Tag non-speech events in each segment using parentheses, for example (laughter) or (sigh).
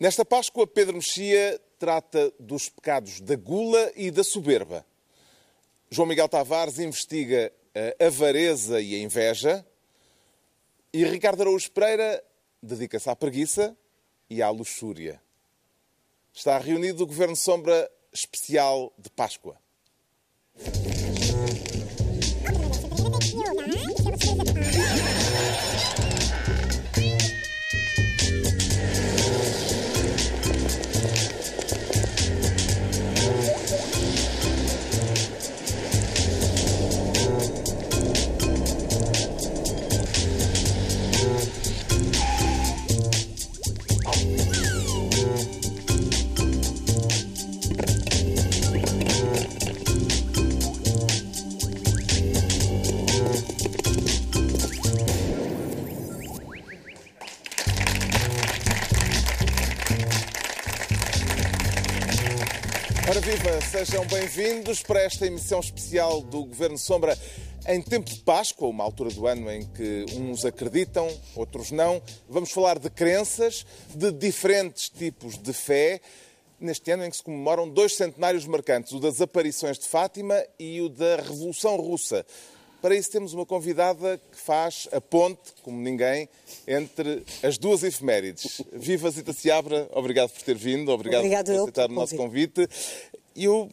Nesta Páscoa, Pedro Mexia trata dos pecados da gula e da soberba. João Miguel Tavares investiga a avareza e a inveja. E Ricardo Araújo Pereira dedica-se à preguiça e à luxúria. Está reunido o Governo Sombra Especial de Páscoa. Sejam bem-vindos para esta emissão especial do Governo Sombra em tempo de Páscoa, uma altura do ano em que uns acreditam, outros não. Vamos falar de crenças, de diferentes tipos de fé, neste ano em que se comemoram dois centenários marcantes, o das aparições de Fátima e o da Revolução Russa. Para isso temos uma convidada que faz a ponte, como ninguém, entre as duas efemérides. Viva Zita Seabra, obrigado por ter vindo, obrigado, Obrigado por aceitar o nosso convite. E eu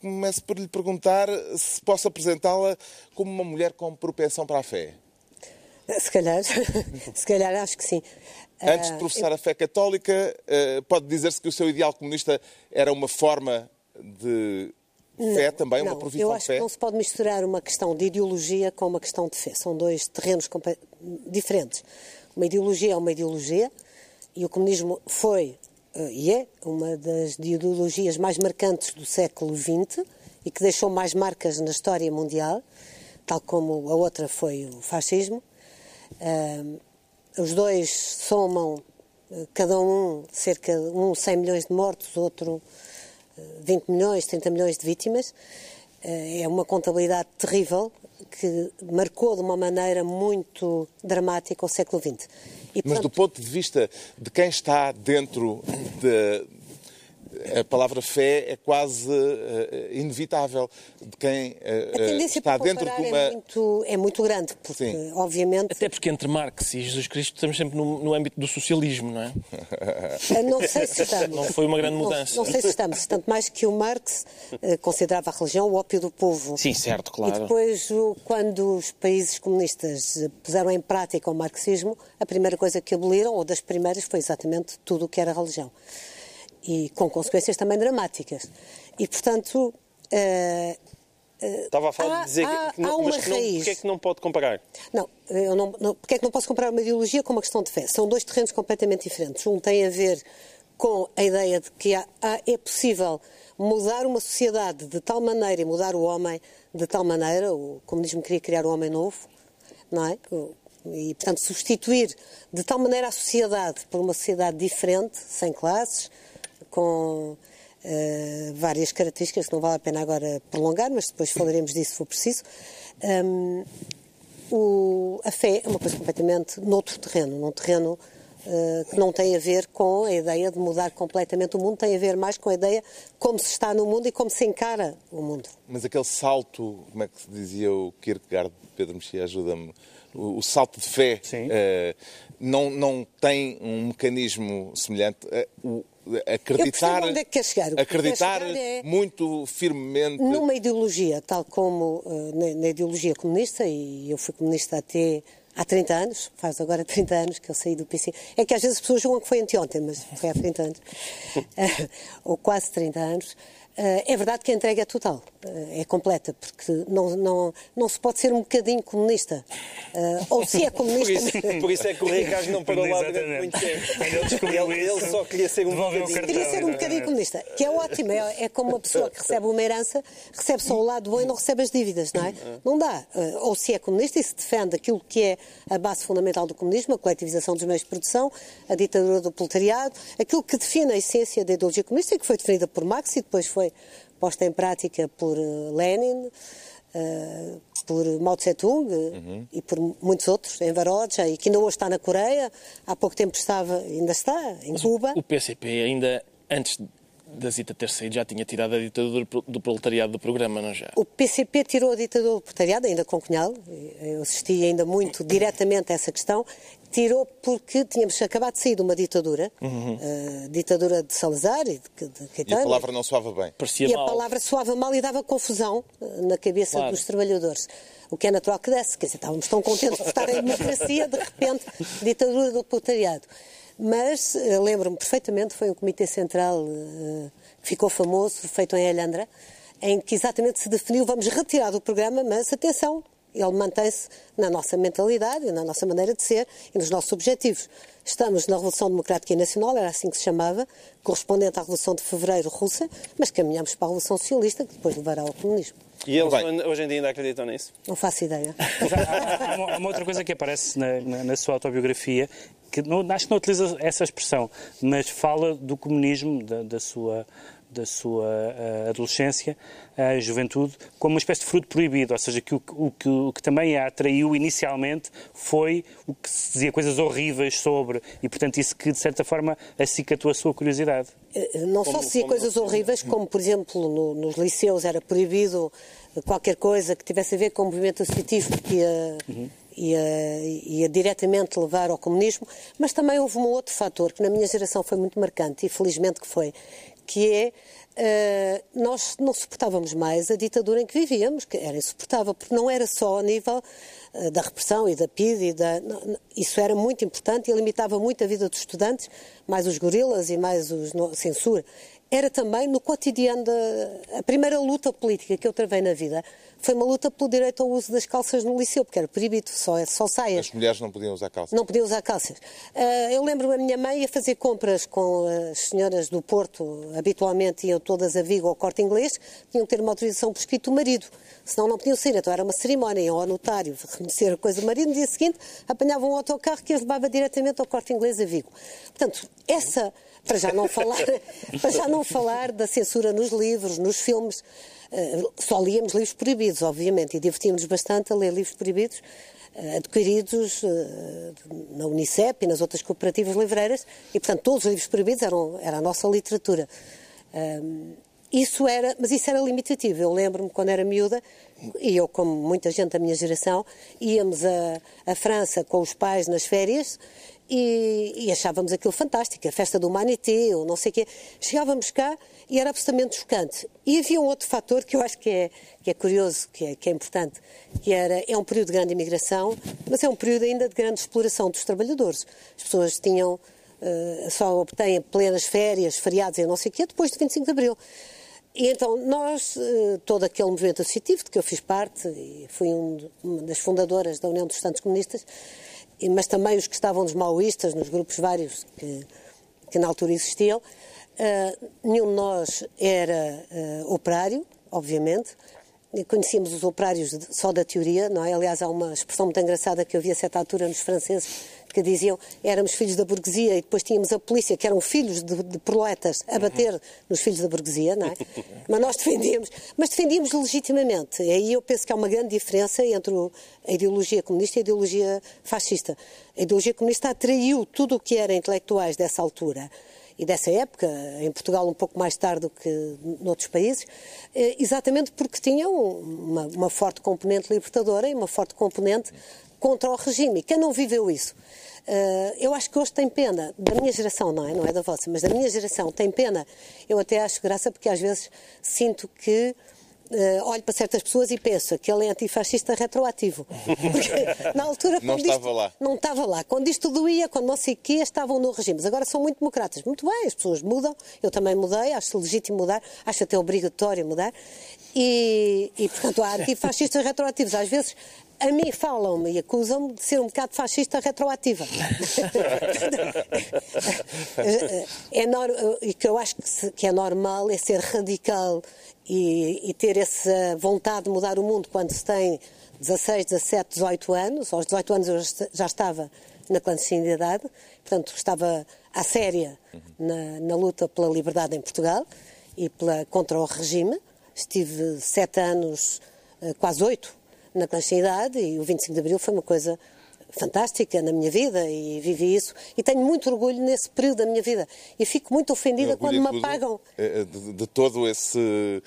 começo por lhe perguntar se posso apresentá-la como uma mulher com propensão para a fé. Se calhar, (laughs) se calhar acho que sim. Antes de Ah, professar a fé católica, eh, pode dizer-se que o seu ideal comunista era uma forma de fé também, uma não, profissão eu de acho fé? que não se pode misturar uma questão de ideologia com uma questão de fé. São dois terrenos diferentes. Uma ideologia é uma ideologia e o comunismo foi e é uma das ideologias mais marcantes do século XX e que deixou mais marcas na história mundial, tal como a outra foi o fascismo. Ah, os dois somam, eh, cada um, cerca de um 100 milhões de mortos, outro eh, 20 milhões, 30 milhões de vítimas. É uma contabilidade terrível que marcou de uma maneira muito dramática o século XX. E, Mas do portanto, ponto de vista de quem está dentro de. A palavra fé é quase eh, inevitável de quem eh, a tendência está para dentro de comparar uma. é, muito, é muito grande, porque, Sim. obviamente, Até porque entre Marx e Jesus Cristo estamos sempre no, no âmbito do socialismo, não é? eh, não sei se estamos. Não foi uma grande Não- mudança. Não, sei se estamos. Tanto mais que o Marx eh, considerava a religião o ópio do povo. Sim, certo, E claro. depois, o- quando os países comunistas puseram em prática o marxismo, a primeira coisa que aboliram, ou das primeiras, foi exatamente tudo o que era religião. E com consequências também dramáticas. E, portanto, eh, Estava a falar Há- de dizer há- que não, há uma mas que não, porque é que não pode comparar? não, eu não, não, porque é que não posso comparar uma ideologia com uma questão de fé? São dois terrenos completamente diferentes. Um tem a ver com a ideia de que há- há- é possível mudar uma sociedade de tal maneira e mudar o homem de tal maneira, o comunismo queria criar o homem novo, não é? E, portanto, substituir de tal maneira a sociedade por uma sociedade diferente, sem classes, com eh, várias características que não vale a pena agora prolongar, mas depois falaremos disso se for preciso. Hum, o- a fé é uma coisa completamente noutro terreno, num terreno eh, que não tem a ver com a ideia de mudar completamente o mundo, tem a ver mais com a ideia como se está no mundo e como se encara o mundo. Mas aquele salto, como é que se dizia o Kierkegaard, Pedro Mexia, ajuda-me, o, o salto de fé eh, não, não tem um mecanismo semelhante. Eh, o- acreditar, onde é que quer chegar. Que acreditar quer chegar é- muito firmemente. Numa ideologia, tal como eh, na, na ideologia comunista, e eu fui comunista até há 30 anos, faz agora 30 anos que eu saí do PC. É que às vezes as pessoas julgam que foi anteontem, mas foi há 30 anos, (laughs) Eh, ou quase 30 anos. Eh, é verdade que a entrega é total, eh, é completa, porque não, não, não se pode ser um bocadinho comunista. Eh, ou se é Por comunista. isso, por isso é que o Ricardo não parou lá durante muito tempo. Ele Ele, só queria ser um devolveu bocadinho. cartão. Queria ser um bocadinho comunista, que é ótimo. É, é como uma pessoa que recebe uma herança, recebe só o lado bom e não recebe as dívidas, não é? Não dá. Ou se é comunista e se defende aquilo que é a base fundamental do comunismo, a coletivização dos meios de produção, a ditadura do proletariado, aquilo que define a essência da ideologia comunista e que foi definida por Marx e depois foi posta em prática por eh, Lenin. uh, por Mao Tse-tung uhum. e por muitos outros, em Varoja, e que ainda hoje está na Coreia, há pouco tempo estava, ainda está, em Mas Cuba. O, o PCP ainda, antes da Zita ter saído, já tinha tirado a ditadura do proletariado do programa, não já? O PCP tirou a ditadura do proletariado, ainda com Cunhal, eu assisti ainda muito (coughs) diretamente a essa questão, tirou porque tínhamos acabado de sair de uma ditadura, uhum. uh, ditadura de Salazar e de, de Caetano. E a palavra não soava bem. Parecia e mal. a palavra soava mal e dava confusão uh, na cabeça claro. dos trabalhadores. O que é natural que desse. Quer dizer, estávamos tão contentes de estar em (laughs) democracia, de repente, ditadura do proletariado. Mas uh, lembro-me perfeitamente, foi um comitê central que ficou famoso, feito em Alhandra, em que exatamente se definiu, vamos retirar do programa, mas atenção, ele mantém-se na nossa mentalidade, na nossa maneira de ser e nos nossos objetivos. Estamos na Revolução Democrática e Nacional, era assim que se chamava, correspondente à Revolução de Fevereiro russa, mas caminhamos para a Revolução Socialista, que depois levará ao comunismo. E eles hoje em dia ainda acreditam nisso? Não faço ideia. (laughs) há, há, uma, outra coisa que aparece na, na, na sua autobiografia, que não, acho que não utiliza essa expressão, mas fala do comunismo, da, da sua da sua uh, adolescência, a juventude, como uma espécie de fruto proibido, ou seja, que o, o, que o, que também a atraiu inicialmente foi o que se dizia coisas horríveis sobre, e portanto isso que de certa forma acicatou a sua curiosidade. Eh, não como, só se dizia como... coisas horríveis, como por exemplo no, nos liceus era proibido qualquer coisa que tivesse a ver com o movimento associativo que ia, uhum. ia, ia diretamente levar ao comunismo, mas também houve um outro fator que na minha geração foi muito marcante, e felizmente que foi, que é Uh, nós não suportávamos mais a ditadura em que vivíamos, que era insuportável, porque não era só a nível uh, da repressão e da PID, e da, isso era muito importante e limitava muito a vida dos estudantes, mais os gorilas e mais os, a censura. Era também no cotidiano da a primeira luta política que eu travei na vida foi uma luta pelo direito ao uso das calças no liceu, porque era proibido, só, só saias. As mulheres não podiam usar calças? Não podiam usar calças. Uh, eu lembro a minha mãe a fazer compras com as senhoras do Porto, habitualmente iam todas a Vigo ao corte inglês, tinham que ter uma autorização por escrito do marido, senão não podiam sair. Então era uma cerimónia, iam ao notário reconhecer a coisa do marido, no dia seguinte apanhavam um autocarro que as levava diretamente ao corte inglês a Vigo. Portanto, essa, para já não falar, (laughs) para já não falar da censura nos livros, nos filmes, eh, só líamos livros proibidos, obviamente, e divertíamos bastante a ler livros proibidos eh, adquiridos eh, na Unicep e nas outras cooperativas livreiras, e, portanto, todos os livros proibidos eram, era a nossa literatura. Isso era, mas isso era limitativo. Eu lembro-me quando era miúda, e eu, como muita gente da minha geração, íamos a França com os pais nas férias e, e, achávamos aquilo fantástico, a festa do Humanité, ou não sei o quê. Chegávamos cá e era absolutamente chocante. E havia um outro fator que eu acho que é, que é curioso, que é, que é importante, que era, é um período de grande imigração, mas é um período ainda de grande exploração dos trabalhadores. As pessoas tinham, uh, só obtêm plenas férias, feriados e não sei o quê, depois de 25 de Abril. E então nós, eh, todo aquele movimento associativo de que eu fiz parte, e fui um, uma das fundadoras da União dos Estudantes Comunistas, mas também os que estavam nos maoístas, nos grupos vários que, que na altura existiam. Uh, nenhum de nós era uh, operário, obviamente. Conhecíamos os operários só da teoria, não é? Aliás, há uma expressão muito engraçada que eu vi a certa altura nos franceses que diziam éramos filhos da burguesia e depois tínhamos a polícia, que eram filhos de, de proletas, a bater nos filhos da burguesia, não é? (laughs) Mas nós defendíamos, mas defendíamos legitimamente. E aí eu penso que há uma grande diferença entre a ideologia comunista e a ideologia fascista. A ideologia comunista atraiu tudo o que era intelectuais dessa altura e dessa época, em Portugal um pouco mais tarde do que noutros países, eh, exatamente porque tinham uma, uma forte componente libertadora e uma forte componente contra o regime. Quem não viveu isso? Uh, eu acho que hoje tem pena, da minha geração, não é? Não é da vossa, mas da minha geração tem pena. Eu até acho graça porque às vezes sinto que Uh, olho para certas pessoas e penso que ele é antifascista retroativo. (laughs) Porque na altura. não estava isto, lá. Não estava lá. Quando isto doía, quando não sei o quê, estavam no regime. Mas agora são muito democratas. Muito bem, as pessoas mudam. Eu também mudei, acho legítimo mudar, acho até obrigatório mudar. E, e portanto, há antifascistas retroativos. Às vezes a mim falam-me e acusam-me de ser um bocado fascista retroativa. (laughs) é e que eu acho que, é normal é ser radical e, e, ter essa vontade de mudar o mundo quando se tem 16, 17, 18 anos. Aos 18 anos eu já estava na clandestinidade, portanto estava à séria na, na luta pela liberdade em Portugal e pela, contra o regime. Estive sete anos uh, quase oito na clandestinidade e o 25 de Abril foi uma coisa fantástica na minha vida e vivi isso e tenho muito orgulho nesse período da minha vida e fico muito ofendida quando me apagam eh, de, de todo esse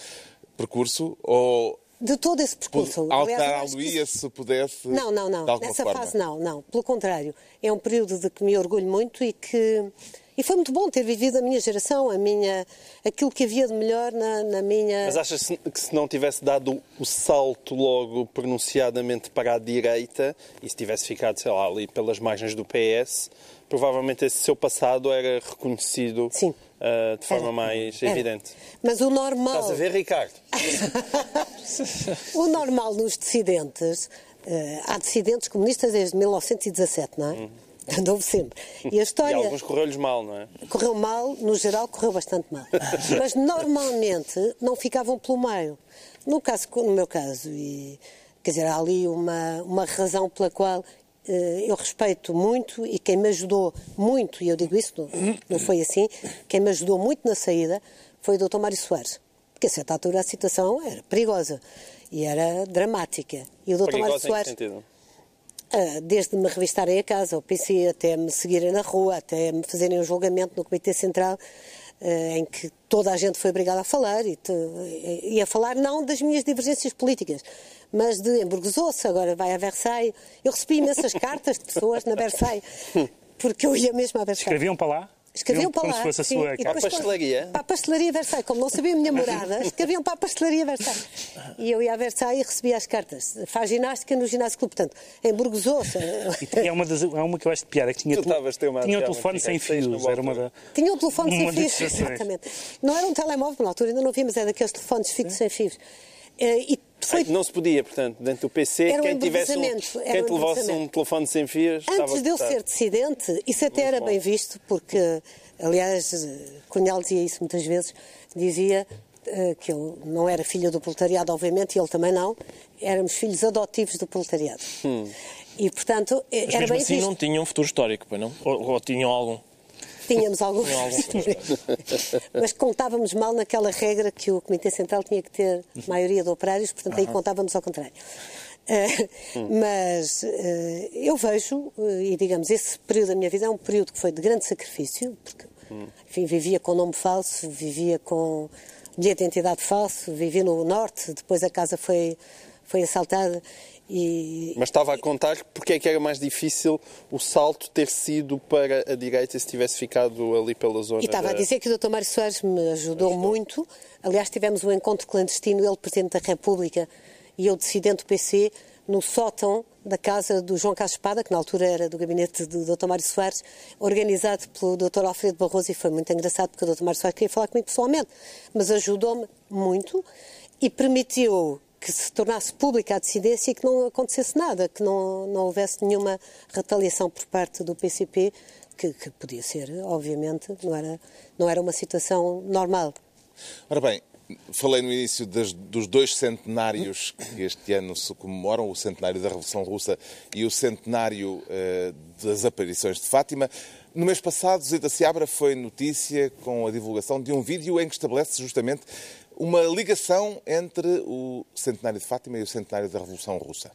percurso ou de todo esse percurso. Alterá-lo-ia se pudesse? Não, não, não. Nessa forma. fase não, não. Pelo contrário. É um período de que me orgulho muito e que e foi muito bom ter vivido a minha geração, a minha, aquilo que havia de melhor na, na minha. Mas achas que se não tivesse dado o salto logo pronunciadamente para a direita e se tivesse ficado, sei lá, ali pelas margens do PS, provavelmente esse seu passado era reconhecido uh, de forma era. mais era. evidente. Mas o normal. Estás a ver, Ricardo? (laughs) o normal nos dissidentes. Uh, há dissidentes comunistas desde 1917, não é? Uhum. (laughs) Andou sempre. E a história. E alguns correu-lhes mal, não é? Correu mal, no geral, correu bastante mal. (laughs) Mas normalmente não ficavam pelo meio. No, caso, no meu caso, e, quer dizer, há ali uma, uma razão pela qual eh, eu respeito muito e quem me ajudou muito, e eu digo isso, não, não foi assim, quem me ajudou muito na saída foi o Dr. Mário Soares. Porque a certa altura a situação era perigosa e era dramática. E o Dr. Mário Soares. Ah, desde me revistarem a casa, ao PC, até me seguirem na rua, até me fazerem um julgamento no Comitê Central, ah, em que toda a gente foi obrigada a falar, e, e a falar não das minhas divergências políticas, mas de emburguesou-se, agora vai a Versailles. Eu recebi imensas (laughs) cartas de pessoas na Versailles, porque eu ia mesmo a Versailles. Escreviam para lá? Escreviam para lá. A sua Para a pastelaria? Para a pastelaria Versailles. Como não sabia a minha morada, (laughs) escreviam para a pastelaria Versailles. E eu ia a Versailles e recebia as cartas. Faz ginástica no ginásio clube. Portanto, emburguesou-se. É uma, das, é uma que eu acho de piada, que tinha, tu tinha um telefone sem fios. Era uma da, tinha um telefone sem fios, exatamente. Não era um telemóvel, na altura ainda não vi, mas era daqueles telefones fixos sem fios. Eh, e foi... Não se podia, portanto, dentro do PC, era quem tivesse um, quem um levasse um telefone sem fios. Antes de eu ser dissidente, isso até era bem visto, porque, aliás, Cunhal dizia isso muitas vezes, dizia uh, que eu não era filho do proletariado, obviamente, e ele também não, éramos filhos adotivos do proletariado. Hum. E, portanto, Mas era mesmo bem assim visto. não tinham um futuro histórico, pois não? Ou, ou tinham algum? Tínhamos alguns. (laughs) Mas contávamos mal naquela regra que o Comitê Central tinha que ter maioria de operários, portanto aí contávamos ao contrário. Uh, mas uh, eu vejo, uh, e digamos, esse período da minha vida é um período que foi de grande sacrifício, porque enfim, vivia com nome falso, vivia com bilhete de identidade falso, vivia no Norte, depois a casa foi, foi assaltada e... Mas estava a contar porque é que era mais difícil o salto ter sido para a direita se tivesse ficado ali pela zona. E estava da... a dizer que o Dr. Mário Soares me ajudou, ajudou, muito. Aliás, tivemos um encontro clandestino, ele, Presidente da República, e eu, dissidente do PC, no sótão da casa do João Carlos Espada, que na altura era do gabinete do Dr. Mário Soares, organizado pelo Dr. Alfredo Barroso, e foi muito engraçado porque o Dr. Mário Soares queria falar comigo pessoalmente, mas ajudou-me muito e permitiu que se tornasse pública a dissidência e que não acontecesse nada, que não, não houvesse nenhuma retaliação por parte do PCP, que, que podia ser, obviamente, não era, não era uma situação normal. Ora bem, falei no início das, dos dois centenários que este ano se comemoram, o centenário da Revolução Russa e o centenário eh, das aparições de Fátima. No mês passado, Zita Seabra foi notícia com a divulgação de um vídeo em que estabelece justamente uma ligação entre o centenário de Fátima e o centenário da Revolução Russa.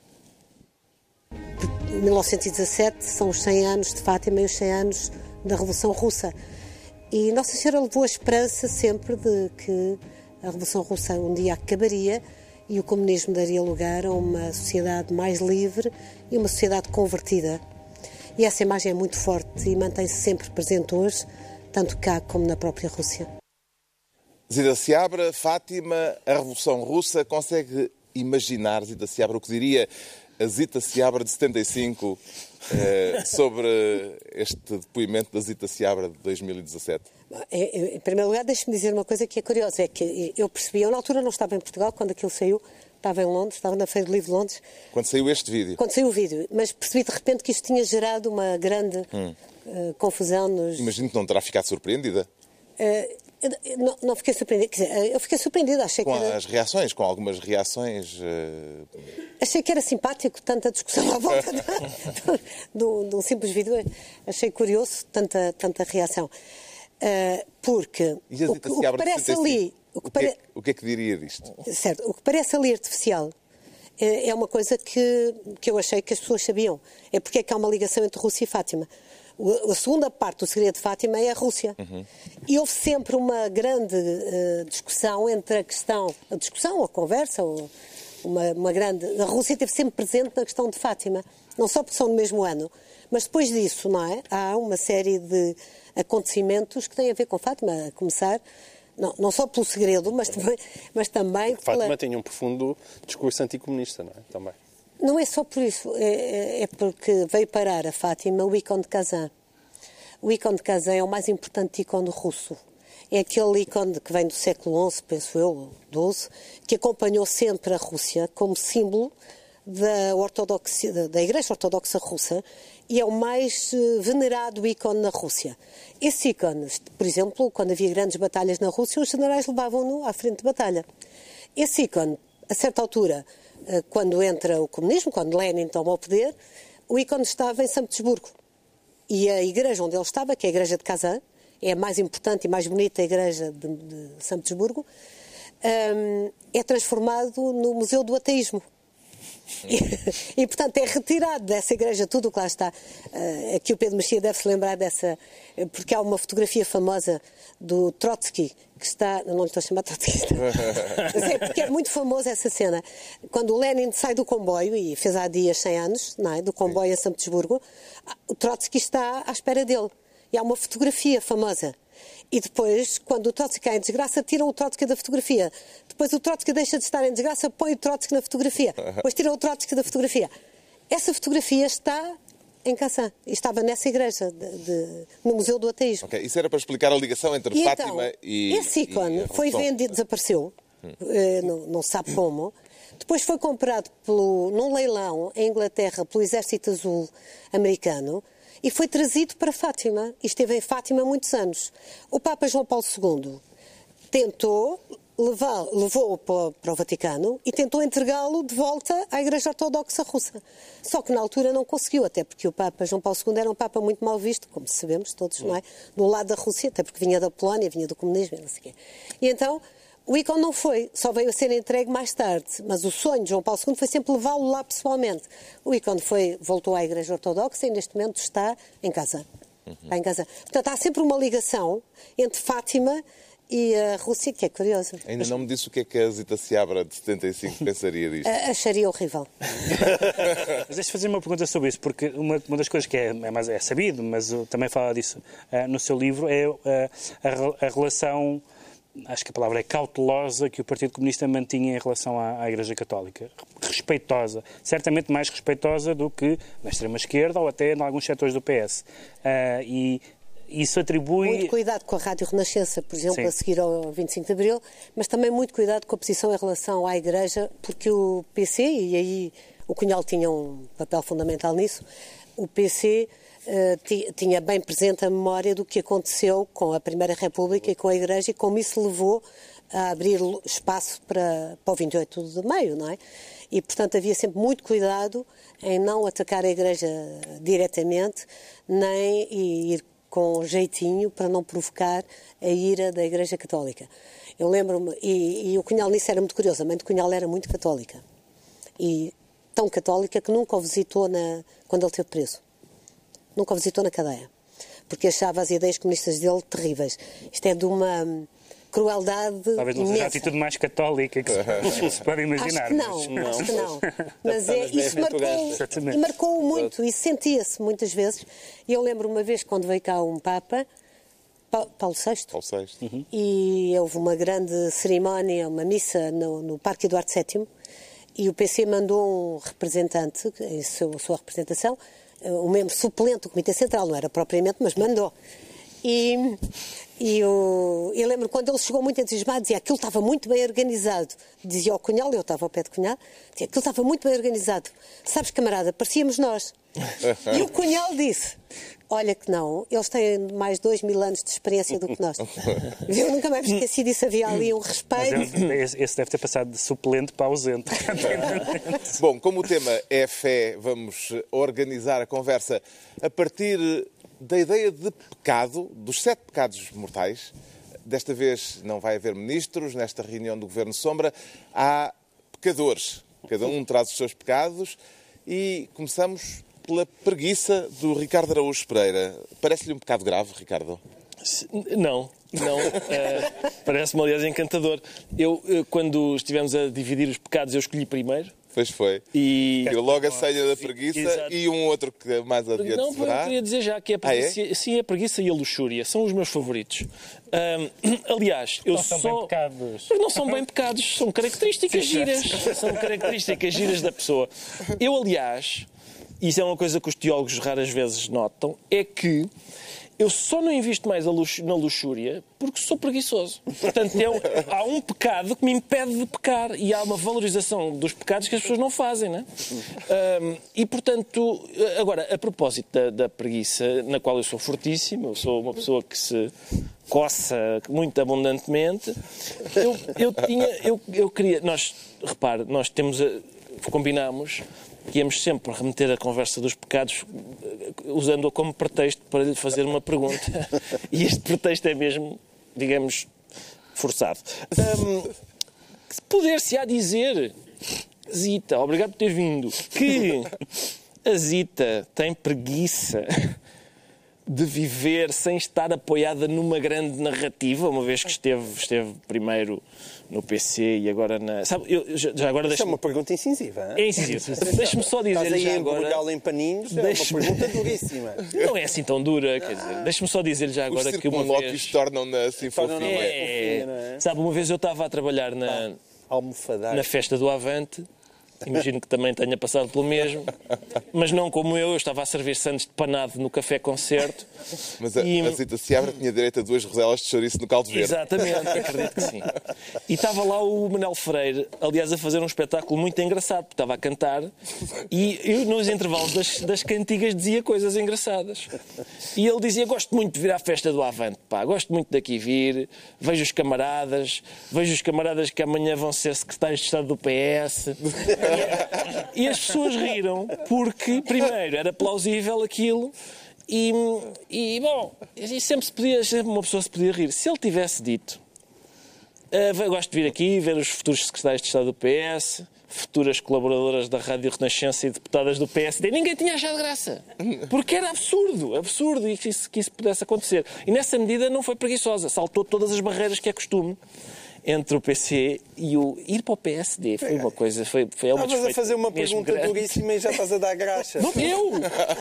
1917 são os 100 anos de Fátima e os 100 anos da Revolução Russa. E Nossa Senhora levou a esperança sempre de que a Revolução Russa um dia acabaria e o comunismo daria lugar a uma sociedade mais livre e uma sociedade convertida. E essa imagem é muito forte e mantém-se sempre presente hoje, tanto cá como na própria Rússia. Zida Seabra, Fátima, a Revolução Russa, consegue imaginar, Zita Seabra, o que diria a Zita Seabra de 75 eh, sobre este depoimento da Zita Seabra de 2017? Em primeiro lugar, deixe-me dizer uma coisa que é curiosa, é que eu percebi, eu na altura não estava em Portugal, quando aquilo saiu, estava em Londres, estava na Feira do Livro de Londres. Quando saiu este vídeo? Quando saiu o vídeo, mas percebi de repente que isto tinha gerado uma grande hum. uh, confusão nos... Imagino que não terá ficado surpreendida. Uh, não, não, fiquei surpreendida. Quer dizer, eu fiquei surpreendida. Achei com que era... as reações, com algumas reações. Uh... Achei que era simpático tanta discussão à volta de, um simples vídeo. Achei curioso tanta, tanta reação. Uh, porque e o, o que parece ali. O que, o, que é, o que é que diria disto? Certo. O que parece ali artificial é, é uma coisa que, que eu achei que as pessoas sabiam. É porque é que há uma ligação entre Rússia e Fátima. O, a segunda parte do segredo de Fátima é a Rússia. Uhum. E houve sempre uma grande uh, discussão entre a questão, a discussão, a conversa, ou uma, uma grande. A Rússia esteve sempre presente na questão de Fátima, não só porque são no mesmo ano, mas depois disso, não é? Há uma série de acontecimentos que têm a ver com Fátima, a começar não, não só pelo segredo, mas também, mas também Fátima pela... tinha um profundo discurso anticomunista, não é? Também. Não é só por isso, é, é, é porque veio parar a Fátima o ícone de Kazan. O ícone de Kazan é o mais importante ícone russo. É aquele ícone que vem do século XI, penso eu, XII, que acompanhou sempre a Rússia como símbolo da, ortodoxia, da Igreja Ortodoxa Russa e é o mais eh, venerado ícone na Rússia. Esse ícone, por exemplo, quando havia grandes batalhas na Rússia, os generais levavam-no à frente de batalha. Esse ícone, a certa altura, quando entra o comunismo, quando Lenin toma o poder, o ícone estava em São Petersburgo. E a igreja onde ele estava, que é a igreja de Kazan, é a mais importante e mais bonita igreja de, de São Petersburgo, um, é transformado no Museu do Ateísmo. E, e, portanto, é retirado dessa igreja tudo o que lá está. Uh, aqui o Pedro Mexia deve se lembrar dessa, porque há uma fotografia famosa do Trotsky, que está. Não lhe estou a chamar Trotsky. (laughs) Mas é porque é muito famosa essa cena. Quando o Lenin sai do comboio, e fez há dias 100 anos, não é? do comboio Sim. a São Petersburgo, o Trotsky está à espera dele. E há uma fotografia famosa. E depois, quando o Trotsky cai em desgraça, tiram o Trotsky da fotografia. Depois o Trotsky deixa de estar em desgraça, põe o Trotsky na fotografia. Depois tiram o Trotsky da fotografia. Essa fotografia está em Cassan. Estava nessa igreja, de, de, no Museu do Ateísmo. Okay. Isso era para explicar a ligação entre e Fátima então, e. Esse ícone e foi vendido, desapareceu, hum. não, não sabe como. Depois foi comprado pelo, num leilão em Inglaterra pelo Exército Azul americano e foi trazido para Fátima. E esteve em Fátima muitos anos. O Papa João Paulo II tentou levou-o para, o Vaticano e tentou entregá-lo de volta à Igreja Ortodoxa Russa. Só que na altura não conseguiu, até porque o Papa João Paulo II era um Papa muito mal visto, como sabemos todos, não é? Do lado da Rússia, até porque vinha da Polónia, vinha do comunismo, não sei o quê. E então o ícone não foi, só veio a ser entregue mais tarde, mas o sonho de João Paulo II foi sempre levá-lo lá pessoalmente. O ícone foi, voltou à Igreja Ortodoxa e neste momento está em casa. Uhum. Está em casa. Portanto, há sempre uma ligação entre Fátima e a Rússia, que é curiosa. Ainda não me disse o que é que a Zita Seabra de 75 (laughs) pensaria disto. Acharia horrível. (laughs) mas deixa fazer uma pergunta sobre isso, porque uma, uma das coisas que é, é, mais, é sabido, mas também fala disso uh, no seu livro, é uh, a, a relação acho que a palavra é cautelosa que o Partido Comunista mantinha em relação à, à Igreja Católica. Respeitosa. Certamente mais respeitosa do que na extrema-esquerda ou até em alguns setores do PS. Uh, ah, e isso atribui... Muito cuidado com a Rádio Renascença, por exemplo, Sim. a seguir ao 25 de Abril, mas também muito cuidado com a posição em relação à Igreja, porque o PC, e aí o Cunhal tinha um papel fundamental nisso, o PC tinha bem presente a memória do que aconteceu com a Primeira República e com a Igreja e como isso levou a abrir espaço para, para o 28 de maio, não é? E, portanto, havia sempre muito cuidado em não atacar a Igreja diretamente, nem ir com jeitinho para não provocar a ira da Igreja Católica. Eu lembro-me, e, e, o Cunhal nisso era muito curioso, a mãe de Cunhal era muito católica. E tão católica que nunca o visitou na, quando ele esteve preso nunca o visitou na cadeia, porque achava as ideias comunistas dele terríveis. Isto é de uma hum, crueldade Talvez não seja a atitude mais católica que se, (laughs) pode imaginar. Acho que não, mas... acho que não. (laughs) Mas é, isso marcou, e marcou muito, e sentia-se muitas vezes. E eu lembro uma vez quando veio cá um Papa, Paulo VI, Paulo VI. Uhum. e houve uma grande cerimónia, uma missa no, no Parque Eduardo VII, e o PC mandou um representante, em sua, sua representação, um membro suplente do Comitê Central, não era propriamente, mas mandou. E, e eu, eu, lembro quando ele chegou muito entusiasmado, dizia aquilo estava muito bem organizado. Dizia ao Cunhal, eu estava ao pé de Cunhal, dizia aquilo estava muito bem organizado. Sabes, camarada, parecíamos nós. (laughs) e o Cunhal disse: Olha que não, eles têm mais dois mil anos de experiência do que nós. (laughs) Eu nunca mais me esqueci disso, havia ali um respeito. Mas esse deve ter passado de suplente para ausente. (laughs) Bom, como o tema é fé, vamos organizar a conversa a partir da ideia de pecado, dos sete pecados mortais. Desta vez não vai haver ministros, nesta reunião do Governo Sombra. Há pecadores, Cada um traz os seus pecados e começamos pela preguiça do Ricardo Araújo Pereira. Parece-lhe um pecado grave, Ricardo? Não, não. (laughs) Eh, Parece-me, aliás, encantador. Eu, eh, quando estivemos a dividir os pecados, eu escolhi primeiro. Pois foi. E... E logo a senha da preguiça Exato. e um outro que mais adiante Não, eu queria dizer já que a Ah, é? preguiça, sim, a preguiça e a luxúria são os meus favoritos. Ahm, (clears throat) aliás, eu Não são bem pecados. Mas não são bem pecados, são características giras. São características giras da pessoa. Eu, aliás, isso é uma coisa que os teólogos raras vezes notam, é que eu só não invisto mais na luxúria porque sou preguiçoso. Portanto, é um- há um pecado que me impede de pecar e há uma valorização dos pecados que as pessoas não fazem, né? Ahm, e, portanto, agora, a propósito da, da preguiça, na qual eu sou fortíssimo, eu sou uma pessoa que se coça muito abundantemente, eu, eu tinha, eu, eu queria, nós, repare, nós temos, combinámos que íamos sempre remeter a conversa dos pecados eh, usando-a como pretexto para lhe fazer uma pergunta. (laughs) E este pretexto é mesmo, digamos, forçado. Que Poder-se-á dizer, Zita, obrigado por ter vindo, que a Zita tem preguiça de viver sem estar apoiada numa grande narrativa, uma vez que esteve, esteve primeiro no PC e agora na. Sabe, eu, já agora Isso é uma pergunta incisiva. É incisivo. Deixa-me só Estás dizer aí já a agora. em paninhos, é uma pergunta duríssima. (laughs) Não é assim tão dura, quer dizer. Deixa-me só dizer já Os agora que uma vez. tornam-na assim Tornam-na fofinha. mais- É, é? sabe, uma vez eu estava a trabalhar na, Almofadar. na festa do Avante. Imagino que também tenha passado pelo mesmo. Mas não como eu, eu estava a servir sandes de panado no café concerto. Mas a, E- a Zita Seabra tinha direito a duas rodelas de chouriço no caldo verde. Exatamente, (laughs) acredito que sim. E estava lá o Manel Freire, aliás, a fazer um espetáculo muito engraçado, porque estava a cantar e eu, nos intervalos das, das cantigas, dizia coisas engraçadas. E ele dizia: Gosto muito de vir à festa do Avante, pá, gosto muito daqui vir, vejo os camaradas, vejo os camaradas que amanhã vão ser secretários de Estado do PS. E, as pessoas riram, porque, primeiro, era plausível aquilo. E, e, bom, e sempre, se podia, sempre uma pessoa se podia rir. Se ele tivesse dito "Ah, eu gosto de vir aqui ver os futuros secretários de Estado do PS, futuras colaboradoras da Rádio Renascença e deputadas do PSD. Ninguém tinha achado graça. Porque era absurdo, absurdo que isso, que isso pudesse acontecer. E nessa medida não foi preguiçosa, saltou todas as barreiras que é costume entre o PC e o ir para o PSD. Foi uma coisa, foi, foi uma Estavas a fazer uma pergunta grande. duríssima e já estás a dar graxa. Não, eu!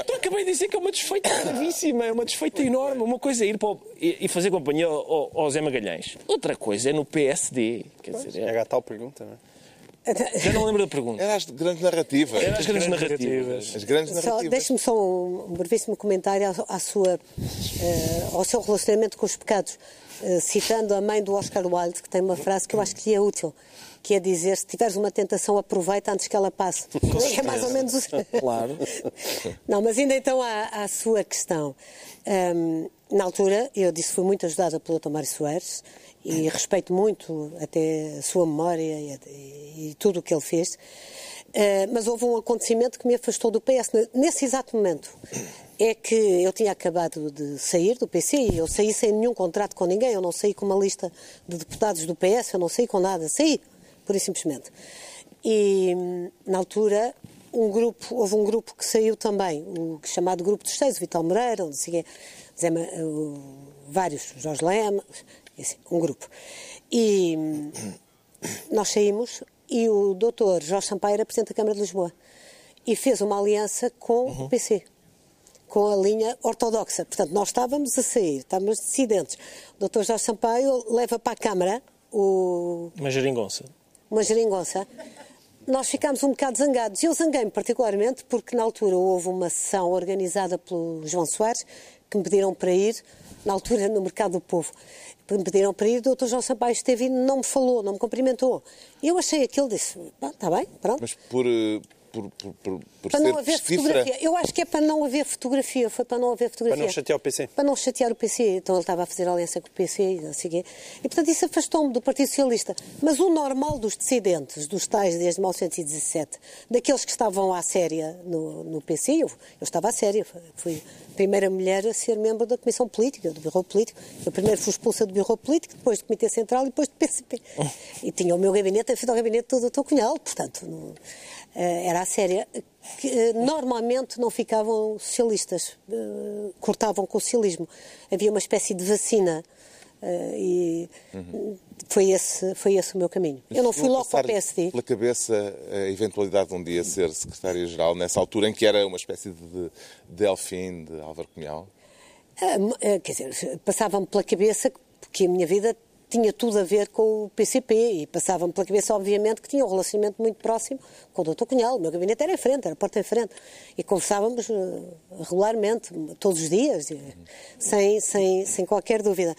Tu acabei de dizer que é uma desfeita gravíssima, é uma desfeita enorme. Uma coisa é ir para o- e e fazer companhia ao, ao Zé Magalhães. Outra coisa é no PSD. Quer dizer, é- Era a tal pergunta, não é? já não lembro da pergunta. Era as grandes narrativas. Era as grandes grandes narrativas. As grandes Só, narrativas. Deixe-me só um, brevíssimo comentário à, à sua, eh, ao seu relacionamento com os pecados, citando a mãe do Oscar Wilde, que tem uma frase que eu acho que lhe é útil, que é dizer, se tiveres uma tentação, aproveita antes que ela passe. (laughs) é mais ou menos. Claro. (laughs) Não, mas ainda então à, à sua questão. Ahm, na altura, eu disse fui muito ajudada pelo Dr. Mário Soares e respeito muito até a sua memória e, e- e tudo o que ele fez. Ah, mas houve um acontecimento que me afastou do PS. Nesse exato momento é que eu tinha acabado de sair do PC e eu saí sem nenhum contrato com ninguém. Eu não saí com uma lista de deputados do PS, eu não saí com nada. Saí, pura e simplesmente. E hum, na altura um grupo, houve um grupo que saiu também, o chamado Grupo dos Seis, o Vital Moreira, não sei o- vários, Jorge Lema, um grupo. E hum, nós saímos e o doutor Jorge Sampaio era Presidente da Câmara de Lisboa e fez uma aliança com o PC com a linha ortodoxa. Portanto, nós estávamos a sair, estávamos dissidentes. O Dr. Jorge Sampaio leva para a Câmara o, Uma geringonça. uma geringonça. Nós ficámos um bocado zangados. Eu zanguei-me particularmente porque na altura houve uma sessão organizada pelo João Soares que me pediram para ir, na altura no Mercado do Povo. Me pediram para ir, o Dr. João Sampaio esteve e não me falou, não me cumprimentou. Eu achei aquilo, disse, "Pá, está bem, pronto. Mas por, eh, por, por, por, por Para ser não haver cifra, fotografia. Eu acho que é para não haver fotografia. Foi para não haver fotografia. Para não chatear o PC. Para não chatear o PC. Então ele estava a fazer aliança com o PC e não sei o quê. E portanto isso afastou-me do Partido Socialista. Mas o normal dos dissidentes, dos tais desde 1917, daqueles que estavam à séria no, no PC, eu, eu estava à séria, fui primeira mulher a ser membro da Comissão Política, do Biro Político. Eu primeiro fui expulsa do Biro Político, depois do Comitê Central e depois do PCP. E tinha o meu gabinete, a o gabinete do Dr. Cunhal, portanto, não, era a séria. Que, eh, normalmente não ficavam socialistas, eh, cortavam com o socialismo. Havia uma espécie de vacina e uhum. foi, esse, foi esse o meu caminho. Eu não fui logo para o PSD. pela cabeça a eventualidade de um dia ser secretária-geral, nessa altura em que era uma espécie de Delfim de Álvaro Cunhal? Ah, quer dizer, passava-me pela cabeça que a minha vida tinha tudo a ver com o PCP e passava-me pela cabeça, obviamente, que tinha um relacionamento muito próximo com o Dr. Cunhal. O meu gabinete era em frente, era porta em frente. E conversávamos uh, regularmente, todos os dias, uh, sem, sem, sem qualquer dúvida.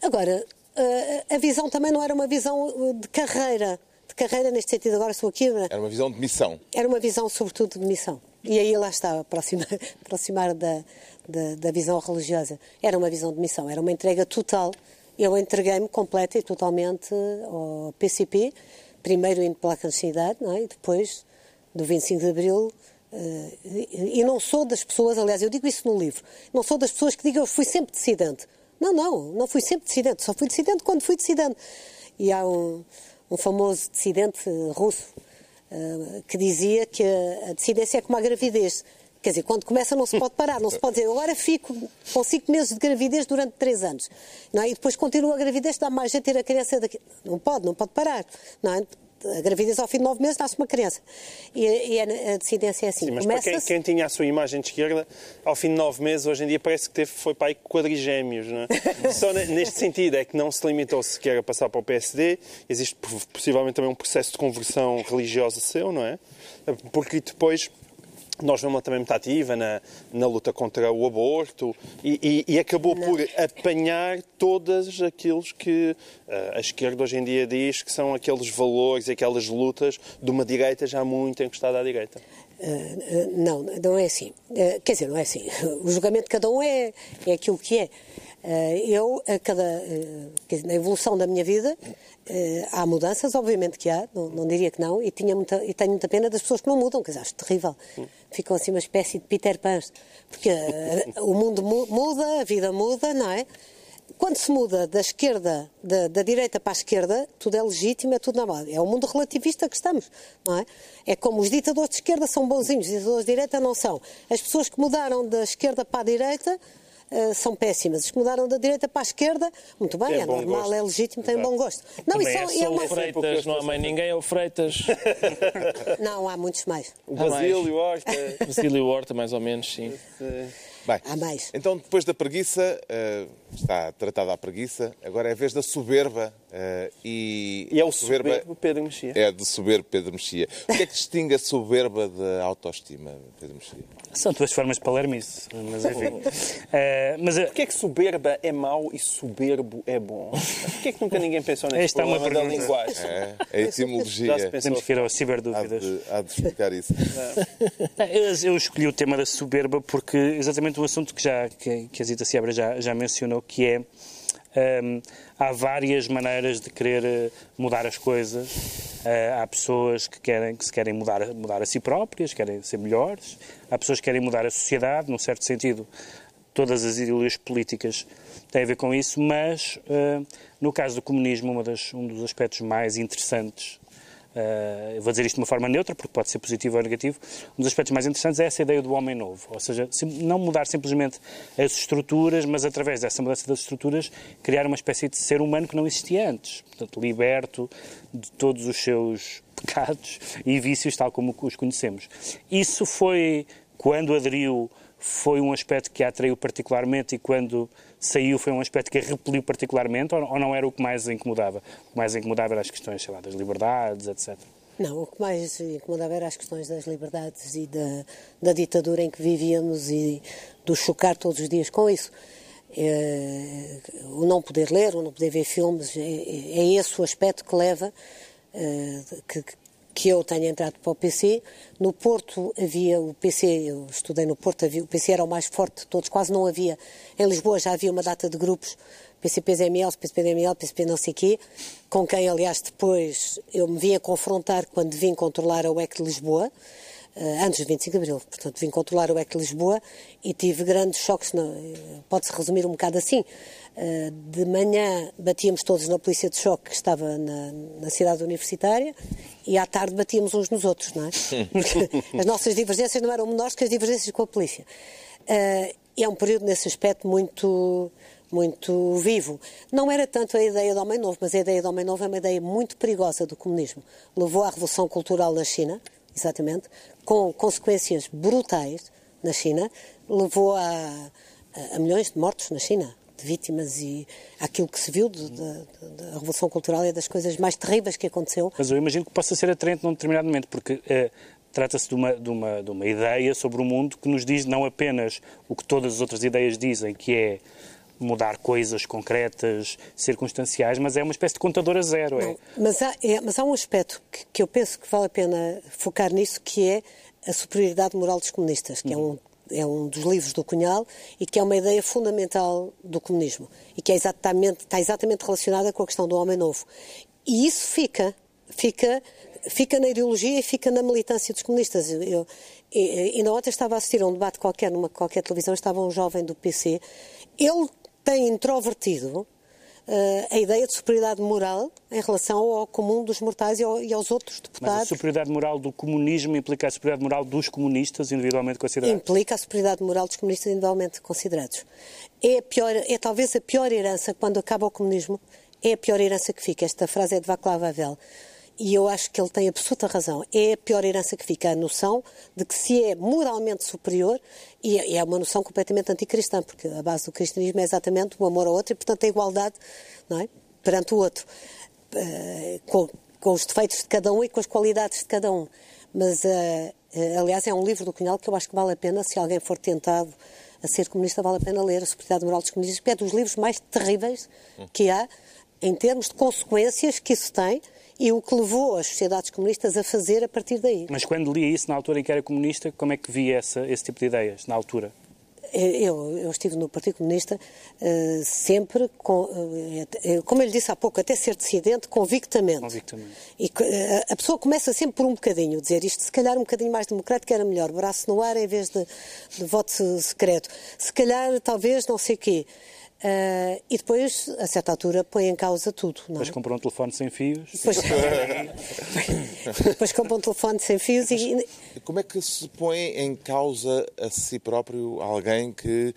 Agora, uh, a visão também não era uma visão de carreira, de carreira neste sentido, agora estou aqui... Era uma visão de missão. Era uma visão, sobretudo, de missão. E aí lá está, aproximar, (laughs) aproximar da, da, da visão religiosa. Era uma visão de missão, era uma entrega total eu entreguei-me completa e totalmente ao PCP, primeiro indo pela clandestinidade, não é? e depois, do 25 de Abril, uh, e, não sou das pessoas, aliás, eu digo isso no livro, não sou das pessoas que digam eu fui sempre dissidente. Não, não, não fui sempre dissidente, só fui dissidente quando fui dissidente. E há um, um famoso dissidente russo uh, que dizia que a dissidência é como a gravidez. Quer dizer, quando começa não se pode parar, não se pode dizer agora fico com cinco meses de gravidez durante três anos. Não é? E depois continua a gravidez, dá mais a ter a criança daqui. Não pode, não pode parar. Não é? a gravidez ao fim de nove meses nasce uma criança. E, e a, a decidência é assim. Sim, mas para quem, quem, tinha a sua imagem de esquerda, ao fim de nove meses, hoje em dia parece que teve, foi para aí quadrigémios. Não é? (laughs) Só neste sentido é que não se limitou sequer a passar para o PSD, existe possivelmente também um processo de conversão religiosa seu, não é? Porque depois nós vemos também muito ativa na, na luta contra o aborto e, e, e acabou Não. por apanhar todos aqueles que uh, a esquerda hoje em dia diz que são aqueles valores e aquelas lutas de uma direita já muito encostada à direita. Uh, uh, não, não é assim. quer dizer, não é assim. (laughs) O julgamento de cada um é, é aquilo que é. Eu, a cada, na evolução da minha vida, Uh, há mudanças, obviamente que há, não, não, diria que não, e, tinha muita, e tenho muita pena das pessoas que não mudam, que acho terrível. Ficam assim uma espécie de Peter Pan, porque o mundo muda, a vida muda, não é? Quando se muda da esquerda, da, da, direita para a esquerda, tudo é legítimo, é tudo normal. É o mundo relativista que estamos, não é? É como os ditadores de esquerda são bonzinhos, os ditadores de direita não são. As pessoas que mudaram da esquerda para a direita são péssimas. Os que mudaram da direita para a esquerda, muito bem, é, é normal, gosto. é legítimo, têm bom gosto. Não, isso é, é uma... Freitas, não há mais ninguém, é o Freitas. não, há muitos mais. O Basílio Horta. Basílio Horta, mais ou menos, sim. Bem, Há mais. Então, depois da preguiça, uh, está tratada a preguiça, agora é a vez da soberba. Uh, e, e é o soberba, soberbo Pedro Mexia. É de soberbo Pedro Mexia. O que é que distingue a soberba da autoestima, Pedro Mexia? São duas formas de palermice, mas enfim. uh, mas, Porquê é que soberba é mau e soberbo é bom? Porquê é que nunca ninguém pensou neste Esta problema é uma da linguagem? É, é a etimologia. Temos que ir ao ciberdúvidas. Há de, há de explicar isso. (laughs) eu, eu escolhi o tema da soberba porque exatamente um assunto que, já, que, que a Zita Seabra já, já mencionou, que é um, há várias maneiras de querer eh, mudar as coisas. Uh, há pessoas que, querem, que se querem mudar, mudar a si próprias, querem ser melhores. Há pessoas que querem mudar a sociedade, num certo sentido. Todas as ideologias políticas têm a ver com isso, mas uh, no caso do comunismo, das, um dos aspectos mais interessantes Uh, vou dizer isto de uma forma neutra, porque pode ser positivo ou negativo, um dos aspectos mais interessantes é essa ideia do homem novo. Ou seja, não mudar simplesmente as estruturas, mas através dessa mudança das estruturas, criar uma espécie de ser humano que não existia antes. Portanto, liberto de todos os seus (laughs) pecados e vícios, tal como os conhecemos. Isso foi, quando aderiu, foi um aspecto que a atraiu particularmente e quando saiu foi um aspecto que a repeliu particularmente ou, não era o que mais a incomodava? O que mais a incomodava eram as questões, sei lá, das liberdades, etc. Não, o que mais incomodava eram as questões das liberdades e da, da ditadura em que vivíamos e do chocar todos os dias com isso. É, o não poder ler, o não poder ver filmes, é, é esse o aspecto que leva, é, que, que eu tenha entrado para o PC. No Porto havia o PC, eu estudei no Porto, havia, o PC era o mais forte de todos, quase não havia. Em Lisboa já havia uma data de grupos, PCP-ZML, PCP-DML, PCP não sei quê, com quem, aliás, depois eu me vim a confrontar quando vim controlar a UEC de Lisboa. Eh, antes de 25 de Abril. Portanto, vim controlar o EC Lisboa e tive grandes choques. Pode-se resumir um bocado assim. Eh, de manhã batíamos todos na polícia de choque que estava na, na cidade universitária e à tarde batíamos uns nos outros, não é? (laughs) Porque as nossas divergências não eram menores que as divergências com a polícia. Uh, é um período nesse aspecto muito muito vivo. Não era tanto a ideia do homem novo, mas a ideia do homem novo é uma ideia muito perigosa do comunismo. Levou à revolução cultural na China, exatamente, com consequências brutais na China, levou a, a, milhões de mortos na China, de vítimas e aquilo que se viu da Revolução Cultural é das coisas mais terríveis que aconteceu. Mas eu imagino que possa ser atraente num determinado momento, porque eh, trata-se de uma, de, uma, de uma ideia sobre o mundo que nos diz não apenas o que todas as outras ideias dizem, que é mudar coisas concretas, circunstanciais, mas é uma espécie de contador a zero. É? Não, mas, há, é, mas há um aspecto que, que, eu penso que vale a pena focar nisso, que é a superioridade moral dos comunistas, que uhum. é um é um dos livros do Cunhal e que é uma ideia fundamental do comunismo e que é exatamente, está exatamente relacionada com a questão do homem novo. E isso fica, fica, fica na ideologia e fica na militância dos comunistas. Eu, eu, ainda ontem estava a assistir a um debate qualquer, numa qualquer televisão, estava um jovem do PC, ele tem introvertido uh, a ideia de superioridade moral em relação ao comum dos mortais e, ao, e, aos outros deputados. Mas a superioridade moral do comunismo implica a superioridade moral dos comunistas individualmente considerados? Implica a superioridade moral dos comunistas individualmente considerados. É, pior, é talvez a pior herança quando acaba o comunismo, é a pior herança que fica. Esta frase é de Václav Havel e eu acho que ele tem absoluta razão. É a pior herança que fica, a noção de que se é moralmente superior, e é, é uma noção completamente anticristã, porque a base do cristianismo é exatamente o amor ao outro e, portanto, a igualdade não é? perante o outro, uh, com, com, os defeitos de cada um e com as qualidades de cada um. Mas, uh, uh, aliás, é um livro do Cunhal que eu acho que vale a pena, se alguém for tentado a ser comunista, vale a pena ler A Superioridade Moral dos Comunistas, porque é dos livros mais terríveis que há em termos de consequências que isso tem e o que levou as sociedades comunistas a fazer a partir daí. Mas quando lia isso, na altura em que era comunista, como é que via essa, esse tipo de ideias, na altura? Eu, eu, estive no Partido Comunista uh, sempre, com, uh, como eu lhe disse há pouco, até ser dissidente, convictamente. convictamente. E uh, a pessoa começa sempre por um bocadinho, dizer isto se calhar um bocadinho mais democrático era melhor, braço no ar em vez de, de voto secreto. Se calhar, talvez, não sei o quê. Uh, e depois, a certa altura, põe em causa tudo. Não é? Depois compra um telefone sem fios. Depois, (laughs) depois compra um telefone sem fios e... Como é que se põe em causa a si próprio alguém que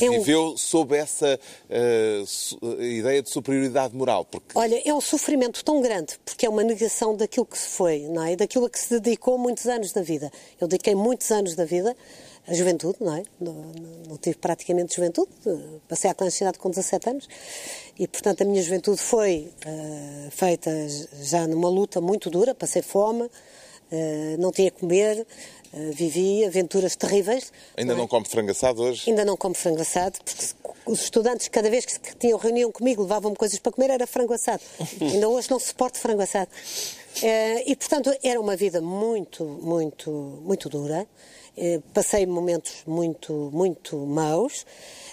é viveu sob essa uh, ideia de superioridade moral? Porque... Olha, é um sofrimento tão grande, porque é uma negação daquilo que se foi, não é? Daquilo a que se dedicou muitos anos da vida. Eu dediquei muitos anos da vida a juventude, não é? Não, não, tive praticamente juventude, passei à clandestinidade com 17 anos e, portanto, a minha juventude foi uh, feita já numa luta muito dura, passei fome, uh, não tinha comer, uh, vivi aventuras terríveis. Ainda não, é? não come frango assado hoje? Ainda não como frango assado, porque os estudantes, cada vez que tinham reunião comigo, levavam-me coisas para comer, era frango assado. (laughs) Ainda hoje não suporto frango assado. e, portanto, era uma vida muito, muito, muito dura. Eh, passei momentos muito, muito maus.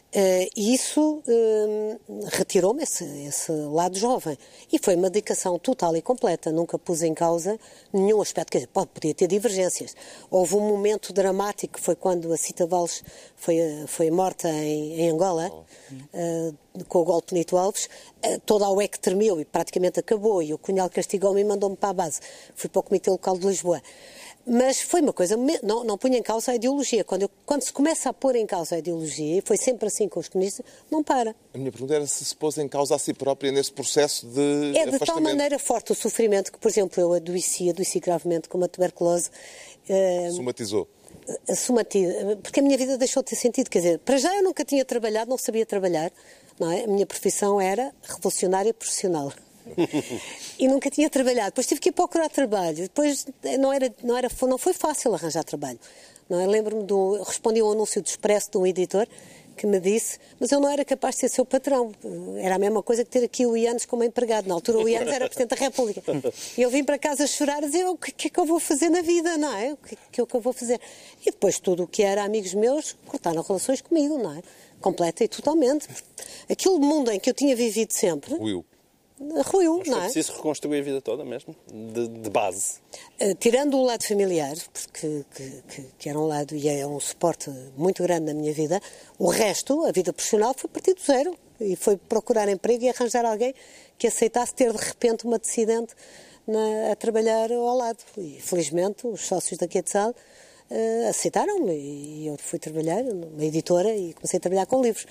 Uh, e isso uh, retirou-me esse, esse, lado jovem. E foi uma dedicação total e completa. Nunca pus em causa nenhum aspecto. Quer dizer, pode, podia ter divergências. Houve um momento dramático, que foi quando a Cita Valles foi, foi morta em, em Angola, uh, com o golpe Nito Alves. toda a UEC tremeu e praticamente acabou. E o Cunhal castigou-me e mandou-me para a base. Fui para o Comitê Local de Lisboa. Mas foi uma coisa, não, não punha em causa a ideologia. Quando, eu, quando se começa a pôr em causa a ideologia, e foi sempre assim com os comunistas, não para. A minha pergunta era se se pôs em causa a si própria nesse processo de É de tal maneira forte o sofrimento que, por exemplo, eu adoeci, adoeci gravemente com uma tuberculose. Uh, Somatizou? Uh, porque a minha vida deixou de ter sentido. Quer dizer, para já eu nunca tinha trabalhado, não sabia trabalhar. Não é? A minha profissão era revolucionária profissional e nunca tinha trabalhado. Depois tive que ir procurar trabalho. Depois eh, não, era, não, era, não foi fácil arranjar trabalho. Não é? Lembro-me do. Respondi a um anúncio do Expresso de um editor que me disse, mas eu não era capaz de ser seu patrão. Era a mesma coisa que ter aqui o Ianes como empregado. Na altura o Ianes era Presidente da República. E eu vim para casa chorar e dizer, o que é que eu vou fazer na vida, não é? O que é que eu vou fazer? E depois tudo o que era amigos meus cortaram relações comigo, não é? Completa e totalmente. Aquele mundo em que eu tinha vivido sempre... Will ruiu, Mas não é? preciso reconstruir a vida toda mesmo, de, de base. Uh, tirando o lado familiar, porque, que, que, que, era um lado e é um suporte muito grande na minha vida, o resto, a vida profissional, foi partir do zero. E foi procurar emprego e arranjar alguém que aceitasse ter de repente uma decidente na, a trabalhar ao lado. E felizmente os sócios da Quetzal aceitaram-me e eu fui trabalhar numa editora e comecei a trabalhar com livros.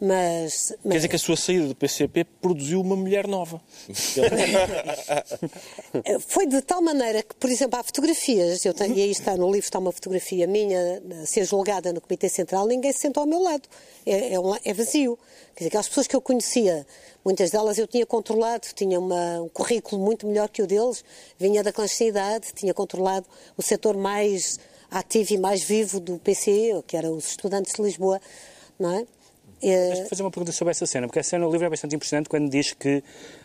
Mas, mas... Quer dizer que a sua saída do PCP produziu uma mulher nova. (laughs) Foi de tal maneira que, por exemplo, há fotografias, eu tenho, e aí está no livro, está uma fotografia minha a ser julgada no Comitê Central, ninguém se sentou ao meu lado. É, é, um, é vazio. Quer dizer, aquelas pessoas que eu conhecia, muitas delas eu tinha controlado, tinha uma, um currículo muito melhor que o deles, vinha da clandestinidade, tinha controlado o setor mais ativo e mais vivo do PCE, que eram os estudantes de Lisboa, não é? Deixa-me fazer uma pergunta sobre essa cena, porque a cena no livro é bastante impressionante quando diz que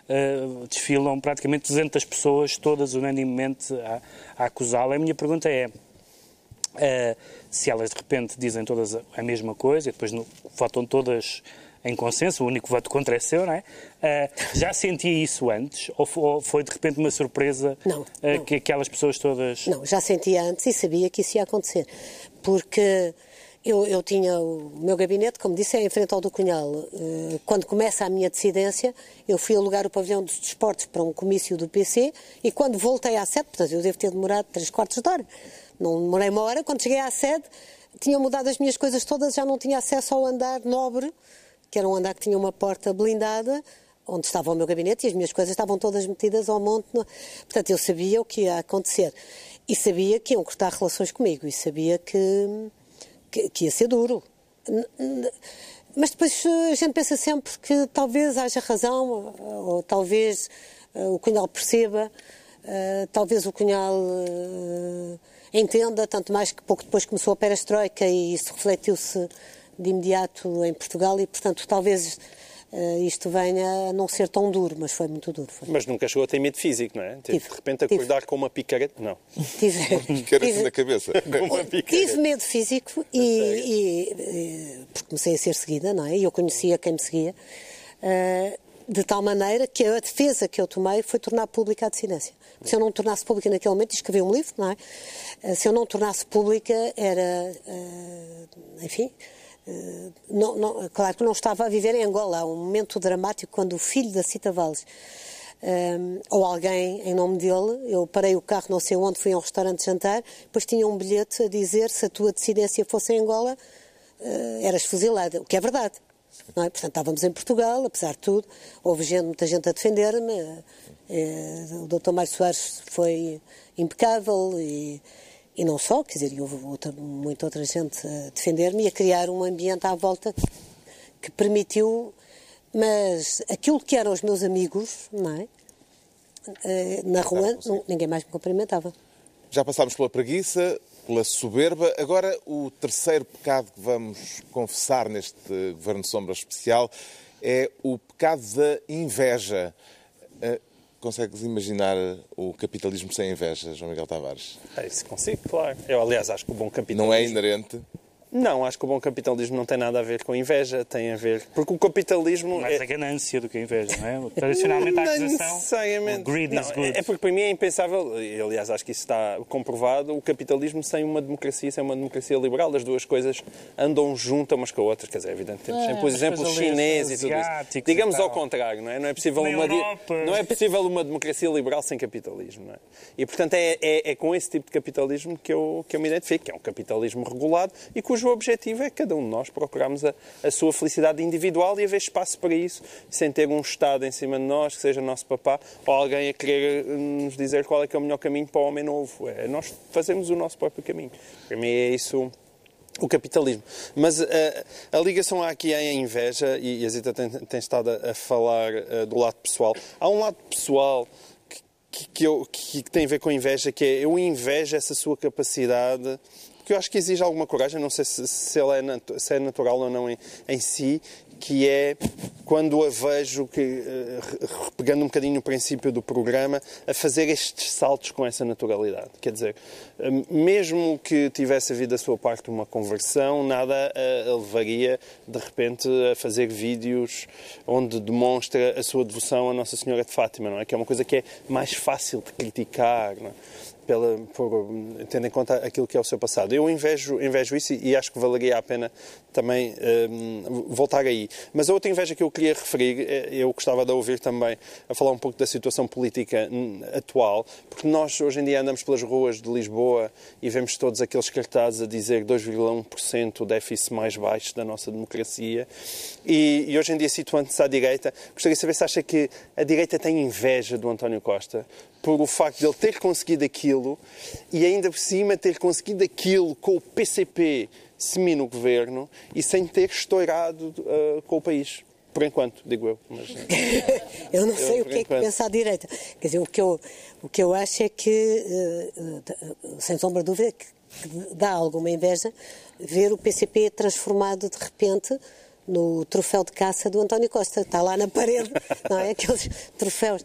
uh, desfilam praticamente 200 pessoas, todas unanimemente a, a acusá-la. A minha pergunta é uh, se elas de repente dizem todas a mesma coisa e depois no, votam todas em consenso, o único voto contra é seu, não é? Uh, já sentia isso antes ou foi, ou foi, de repente uma surpresa não, não. que aquelas pessoas todas... Não, já sentia antes e sabia que isso ia acontecer, porque... Eu, eu, tinha o meu gabinete, como disse, é em frente ao do Cunhal. Quando começa a minha dissidência, eu fui alugar o pavilhão dos desportos para um comício do PC e quando voltei à sede, portanto, eu devo ter demorado três quartos de hora. Não demorei uma hora, quando cheguei à sede, tinha mudado as minhas coisas todas, já não tinha acesso ao andar nobre, que era um andar que tinha uma porta blindada, onde estava o meu gabinete e as minhas coisas estavam todas metidas ao monte. No... Portanto, eu sabia o que ia acontecer. E sabia que iam cortar relações comigo e sabia que que, que ia ser duro. Mas depois a gente pensa sempre que talvez haja razão, ou talvez uh, o Cunhal perceba, uh, talvez o Cunhal uh, entenda, tanto mais que pouco depois começou a perestroika e isso refletiu-se de imediato em Portugal e, portanto, talvez Uh, isto venha a não ser tão duro, mas foi muito duro. Foi. Mas nunca chegou a ter medo físico, não é? Tive, de repente acordar tive. com uma picareta. Não. Tive, (laughs) picareta tive, na cabeça. (laughs) tive medo físico e, e, e, porque comecei a ser seguida, não é? E eu conhecia quem me seguia. Uh, de tal maneira que a defesa que eu tomei foi tornar pública a dissidência. Se eu não tornasse pública naquele momento, escrevi um livro, não é? Se eu não tornasse pública, era, enfim, Uh, não, não, claro que não estava a viver em Angola. Há um momento dramático quando o filho da Cita Valles, um, ou alguém em nome dele, eu parei o carro não sei onde, fui a um restaurante jantar, depois tinha um bilhete a dizer se a tua decidência fosse em Angola, uh, eras fuzilada, o que é verdade. Não é? Portanto, estávamos em Portugal, apesar de tudo, houve gente, muita gente a defender-me, uh, o Dr. Mário Soares foi impecável e e não só, quer dizer, houve outra, muita outra gente a defender-me e a criar um ambiente à volta que permitiu, mas aquilo que eram os meus amigos, não é? Na rua, não, ninguém mais me cumprimentava. Já passámos pela preguiça, pela soberba. Agora, o terceiro pecado que vamos confessar neste Governo Sombra Especial é o pecado da inveja. Consegues imaginar o capitalismo sem inveja, João Miguel Tavares? É isso consigo, claro. Eu, aliás, acho que o bom capitalismo... Não é inerente? Não, acho que o bom capitalismo não tem nada a ver com inveja, tem a ver... Porque o capitalismo... Mais é... a ganância do que a inveja, não é? Tradicionalmente a (laughs) acusação... Necessariamente. O greed não, is good. É porque para mim é impensável, e aliás acho que isso está comprovado, o capitalismo sem uma democracia, sem uma democracia liberal, as duas coisas andam juntas umas com as outras. Quer dizer, é evidente, temos É, sempre os exemplos chineses e tudo isso. Digamos ao contrário, não é? Não é possível uma... Não é possível uma democracia liberal sem capitalismo, não é? E, portanto, é, é, é com esse tipo de capitalismo que eu, que eu me identifico, que é um capitalismo regulado e cujo objetivo é cada um de nós procurarmos a, a sua felicidade individual e haver espaço para isso, sem ter um Estado em cima de nós, que seja nosso papá, ou alguém a querer eh, nos dizer qual é que é o melhor caminho para o homem novo. É nós fazemos o nosso próprio caminho. Para mim é isso o capitalismo. Mas eh, a ligação aqui é a inveja, e a Zita tem, tem estado a, a falar eh, do lado pessoal. Há um lado pessoal que, eu- que- tem a ver com a inveja, que é eu invejo essa sua capacidade, porque eu acho que exige alguma coragem, não sei se, se ela é, natu- se é natural ou não em, em si, que é quando a vejo, que, eh, pegando um bocadinho no princípio do programa, a fazer estes saltos com essa naturalidade. Quer dizer, eh, mesmo que tivesse havido da sua parte uma conversão, nada a levaria, de repente, a fazer vídeos onde demonstra a sua devoção a Nossa Senhora de Fátima, não é? Que é uma coisa que é mais fácil de criticar, não é? Pela, por, tendo em conta aquilo que é o seu passado. Eu invejo, invejo isso e, acho que valeria a pena também um, voltar aí. Mas a outra inveja que eu queria referir, é, eu gostava de ouvir também a falar um pouco da situação política hum, atual, porque nós hoje em dia andamos pelas ruas de Lisboa e vemos todos aqueles cartazes a dizer 2,1% o déficit mais baixo da nossa democracia e, e hoje em dia situando-se à direita, gostaria de saber se acha que a direita tem inveja do António Costa por o facto de ele ter conseguido aquilo e ainda por cima ter conseguido aquilo com o PCP semi no governo e sem ter estourado uh, com o país. Por enquanto, digo eu. Mas... (laughs) eu não sei eu, o que enquanto. é que pensa à direita. Quer dizer, o que eu, o que eu acho é que, uh, sem sombra de dúvida, que dá alguma inveja ver o PCP transformado de repente no troféu de caça do António Costa. Está lá na parede, (laughs) não é? Aqueles troféus.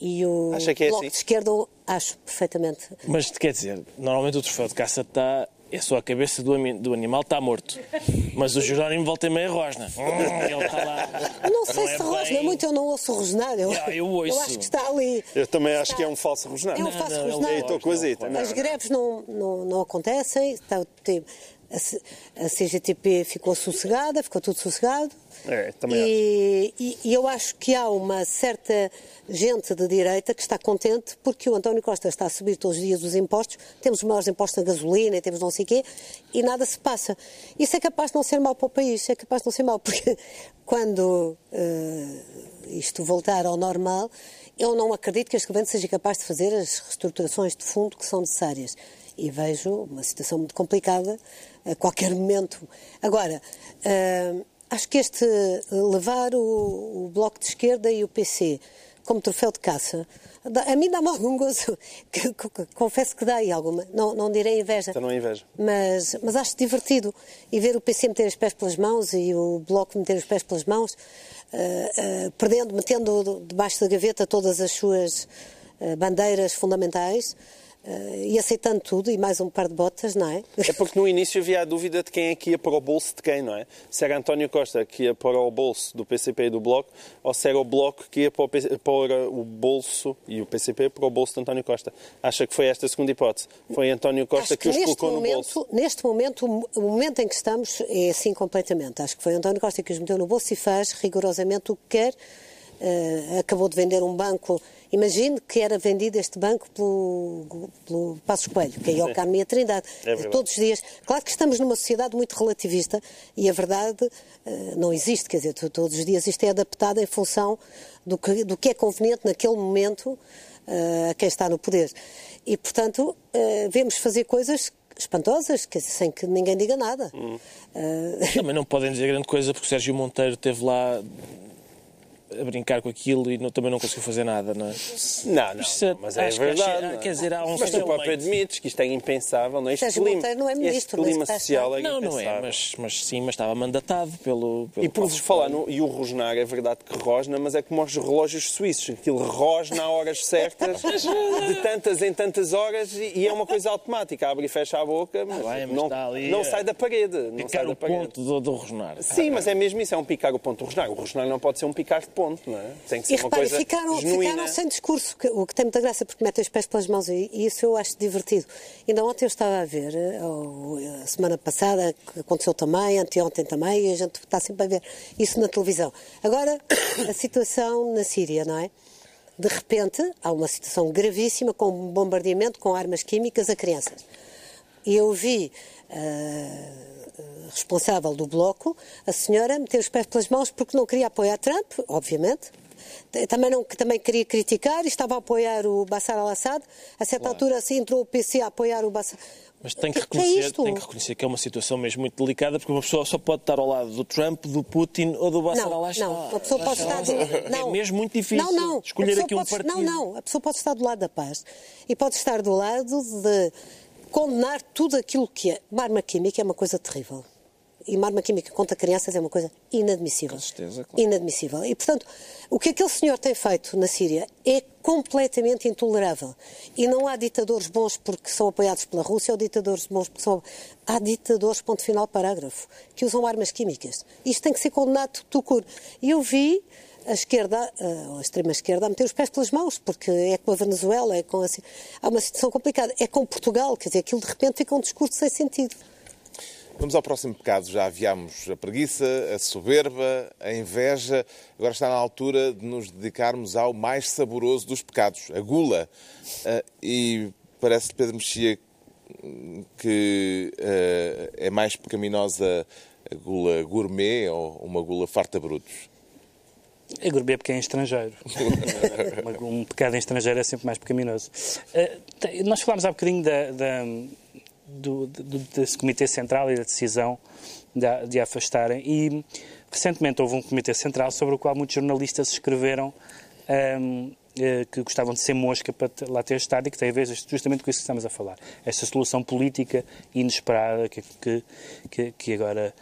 E o Acha que é Bloco assim? de Esquerda, acho perfeitamente. Mas quer dizer, normalmente o troféu de caça está é só a cabeça do, do animal está morto. Mas o Jerónimo volta e meia rosna. Hum, ele está lá. Eu não sei não se é rosna bem... muito, eu não ouço rosnar. Eu, yeah, eu, ouço. eu acho que está ali. Eu também acho que é um falso rosnar. É um falso rosnar. Estou com a As greves não, não, não acontecem. Está, tem, a, CGTP ficou sossegada, ficou tudo sossegado. É, também e, e, e, eu acho que há uma certa gente de direita que está contente porque o António Costa está a subir todos os dias os impostos, temos os maiores impostos na gasolina, temos não sei o quê, e nada se passa. Isso é capaz de não ser mau para o país, é capaz de não ser mau, (laughs) porque quando uh, isto voltar ao normal, eu não acredito que este governo seja capaz de fazer as reestruturações de fundo que são necessárias. E vejo uma situação muito complicada a qualquer momento. Agora, uh, acho que este levar o, o, Bloco de Esquerda e o PC como troféu de caça, a mim dá-me (laughs) algum gozo. Confesso que dá aí alguma. Não, não direi inveja. Então não é inveja. Mas, mas acho divertido. E ver o PC meter os pés pelas mãos e o Bloco meter os pés pelas mãos, uh, uh, perdendo, metendo debaixo da gaveta todas as suas uh, bandeiras fundamentais. Uh, e aceitando tudo e mais um par de botas, não é? É porque no início havia a dúvida de quem é que ia para o bolso de quem, não é? Se era António Costa que ia para o bolso do PCP e do Bloco ou se era o Bloco que ia para o, PC, para o bolso e o PCP para o bolso de António Costa. Acha que foi esta a segunda hipótese? Foi António Costa que, que, os colocou momento, no bolso? Neste momento, o momento em que estamos é assim completamente. Acho que foi António Costa que os meteu no bolso e faz rigorosamente o que quer. Uh, acabou de vender um banco Imagine que era vendido este banco pelo, pelo Passos Coelho, que é o e a Trindade. É todos os dias. Claro que estamos numa sociedade muito relativista e a verdade uh, não existe. Quer dizer, todos os dias isto é adaptado em função do que, do que é conveniente naquele momento uh, a quem está no poder. E, portanto, uh, vemos fazer coisas espantosas, que, sem que ninguém diga nada. Hum. (laughs) Uh... Também não podem dizer grande coisa, porque Sérgio Monteiro esteve lá a brincar com aquilo e não, também não conseguiu fazer nada, não é? Não, não, é- mas é verdade. Que, quer dizer, há um mas tu próprio admites que isto é impensável, não é? Este clima, não é ministro, este clima social é Não, não é, mas, mas sim, mas estava mandatado pelo... pelo e por falar, no, e o rosnar, é verdade que rosna, mas é como os relógios suíços, aquilo rosna a horas certas, (laughs) de tantas em tantas horas, e, e, é uma coisa automática, abre e fecha a boca, mas, Bem, mas não, ali, não sai da parede. Picar não sai o da parede. ponto do, do rosnar. Sim, mas é mesmo isso, é um picar o ponto do rosnar. O rosnar não pode ser um picar de ponto, não é? Tem que ser e uma repare, coisa ficaram, genuína. ficaram sem discurso, o que tem muita graça, porque metem os pés pelas mãos e, e isso eu acho divertido. Ainda ontem eu estava a ver, eh, ou, a semana passada, que aconteceu também, anteontem também, e a gente está sempre a ver isso na televisão. Agora, (coughs) a situação na Síria, não é? De repente, há uma situação gravíssima com um bombardeamento com armas químicas a crianças. E eu vi. Uh, responsável do Bloco, a senhora meter os pés pelas mãos porque não queria apoiar Trump, obviamente, também, não, também queria criticar e estava a apoiar o Bashar al-Assad. A certa claro. altura assim, entrou o PC a apoiar o Bashar. Mas tem que, reconhecer, que é tem que reconhecer que é uma situação mesmo muito delicada, porque uma pessoa só pode estar ao lado do Trump, do Putin ou do Bashar al-Assad. Não, a pessoa pode estar do... não. É mesmo muito difícil não, não. escolher aqui um pode... partido. Não, não. A pessoa pode estar do lado da paz e pode estar do lado de condenar tudo aquilo que é. Uma arma química é uma coisa terrível e uma arma química contra crianças é uma coisa inadmissível. Com certeza, claro. Inadmissível. E, portanto, o que aquele senhor tem feito na Síria é completamente intolerável. E não há ditadores bons porque são apoiados pela Rússia ou ditadores bons porque são. Há ditadores, ponto final, parágrafo, que usam armas químicas. Isto tem que ser condenado do cur. E eu vi a esquerda, a extrema-esquerda, a meter os pés pelas mãos, porque é com a Venezuela, é com a... há uma situação complicada. É com Portugal, quer dizer, aquilo de repente fica um discurso sem sentido. Vamos ao próximo pecado. Já aviámos a preguiça, a soberba, a inveja. Agora está na altura de nos dedicarmos ao mais saboroso dos pecados, a gula. Ah, e parece, Pedro Mexia, que ah, é mais pecaminosa a gula gourmet ou uma gula farta brutos? É gourmet porque é em estrangeiro. (laughs) um pecado em estrangeiro é sempre mais pecaminoso. Uh, nós falámos há bocadinho da, da do, do, desse Comitê Central e da decisão de, de afastarem. E recentemente houve um Comitê Central sobre o qual muitos jornalistas escreveram um, eh, que gostavam de ser mosca para lá ter estado e que tem a ver justamente com isso que estamos a falar. Esta solução política inesperada que, que, que agora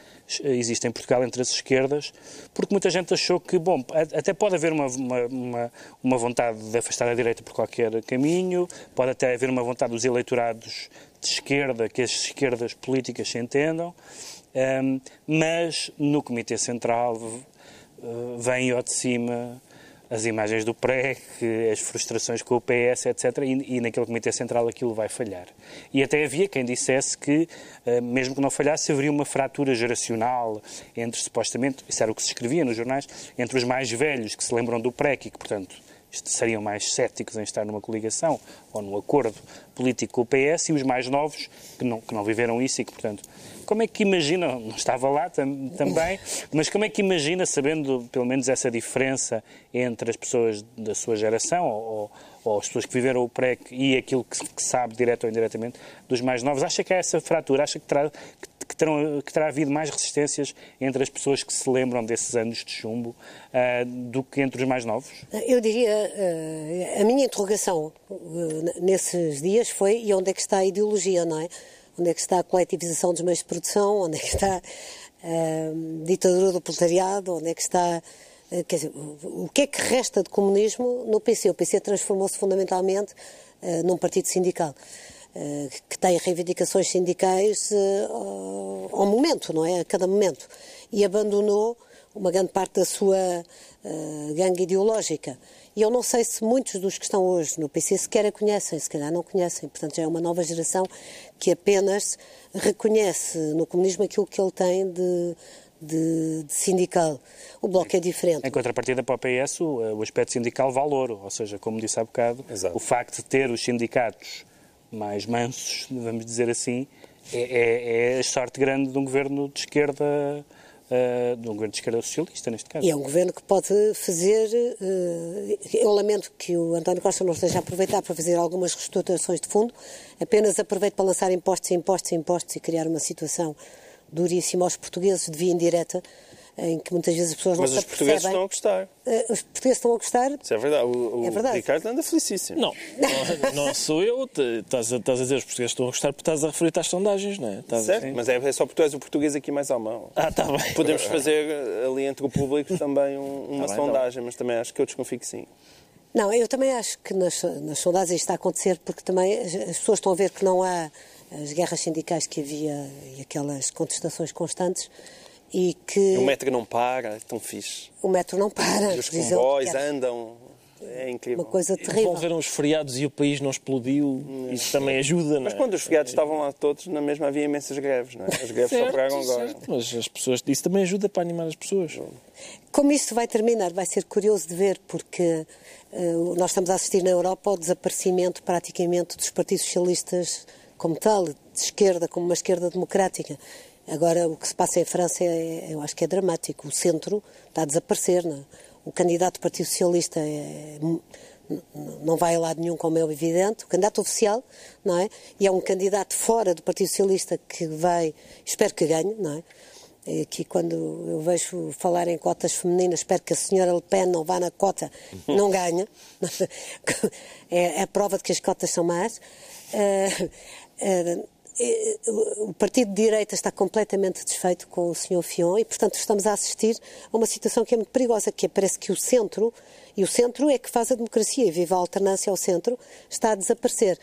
existe em Portugal entre as esquerdas, porque muita gente achou que, bom, até pode haver uma, uma, uma vontade de afastar a direita por qualquer caminho, pode até haver uma vontade dos eleitorados de esquerda, que as esquerdas políticas se entendam, um, mas no Comitê Central uh, vem ao de cima as imagens do PREC, as frustrações com o PS, etc. E, e, naquele Comitê Central aquilo vai falhar. E até havia quem dissesse que, uh, mesmo que não falhasse, haveria uma fratura geracional entre, supostamente, isso era o que se escrevia nos jornais, entre os mais velhos que se lembram do PREC e que, portanto, seriam mais céticos em estar numa coligação ou num acordo político com o PS e os mais novos que não, que não viveram isso e que, portanto, como é que imagina, (laughs) não estava lá tam, também, mas como é que imagina, sabendo pelo menos essa diferença entre as pessoas da sua geração ou, ou as pessoas que viveram o PREC e aquilo que, que sabe, direto ou indiretamente, dos mais novos, acha que há essa fratura, acha que terá, que que, terão, que terá havido mais resistências entre as pessoas que se lembram desses anos de chumbo uh, do que entre os mais novos? Eu diria, uh, a minha interrogação uh, nesses dias foi e onde é que está a ideologia, não é? Onde é que está a coletivização dos meios de produção? Onde é que está a ditadura do proletariado? Onde é que está... Quer dizer, o que é que resta de comunismo no PC? O PC transformou-se fundamentalmente num partido sindical. Eh, que tem reivindicações sindicais eh, ao momento, não é? A cada momento. E abandonou uma grande parte da sua uh, gangue ideológica. E eu não sei se muitos dos que estão hoje no PC sequer a conhecem, se calhar não conhecem. Portanto, já é uma nova geração que apenas reconhece no comunismo aquilo que ele tem de, de, de, sindical. O Bloco é diferente. Em contrapartida para o PS, o, o aspecto sindical vale ouro. Ou seja, como disse há bocado, Exato. o facto de ter os sindicatos mais mansos, vamos dizer assim, é, é, é a sorte grande de um governo de esquerda Uh, de um governo de esquerda socialista, neste caso. E é um governo que pode fazer. Uh, eu lamento que o António Costa não esteja a aproveitar para fazer algumas reestruturações de fundo, apenas aproveite para lançar impostos, impostos, impostos e criar uma situação duríssima aos portugueses de via indireta em que muitas vezes as pessoas Mas não se. Mas os portugueses estão a gostar. Uh, os portugueses estão a gostar. Isso é verdade. O, o é verdade. Ricardo anda felicíssimo. Não, não, não sou eu. Estás a, estás a dizer os portugueses estão a gostar porque estás a referir-te às sondagens, não é? Estás certo, mas é, é, só porque tu és o português aqui mais à mão. Ah, está bem. Podemos fazer eh, ali entre o público também um, uma tá sondagem, bem, mas também acho que eu desconfio que sim. Não, eu também acho que nas, nas sondagens isto está a acontecer porque também as, as pessoas estão a ver que não há as guerras sindicais que havia e aquelas contestações constantes e que... O metro não para, é tão fixe. O metro não para. E os comboios andam, é incrível. Uma coisa terrível. Envolveram os feriados e o país não explodiu, isso também ajuda, não é? Mas quando os feriados estavam lá todos, na mesma havia imensas greves, não é? As greves certo, só pegaram agora. Certo. Mas as pessoas, isso também ajuda para animar as pessoas. Como isto vai terminar, vai ser curioso de ver, porque uh, nós estamos a assistir na Europa ao desaparecimento praticamente dos partidos socialistas como tal, de esquerda, como uma esquerda democrática. Agora, o que se passa em França, é, eu acho que é dramático. O centro está a desaparecer. É? O candidato do Partido Socialista é, não vai a lado nenhum, como é evidente. O candidato oficial, não é? E é um candidato fora do Partido Socialista que vai, espero que ganhe, não é? Aqui, quando eu vejo falar em cotas femininas, espero que a senhora Le Pen não vá na cota, não ganhe. (laughs) é, é a prova de que as cotas são más. Uh, uh, o partido de direita está completamente desfeito com o Sr. Fion e, portanto, estamos a assistir a uma situação que é muito perigosa, que é, parece que o centro, e o centro é que faz a democracia, e viva a alternância ao centro, está a desaparecer.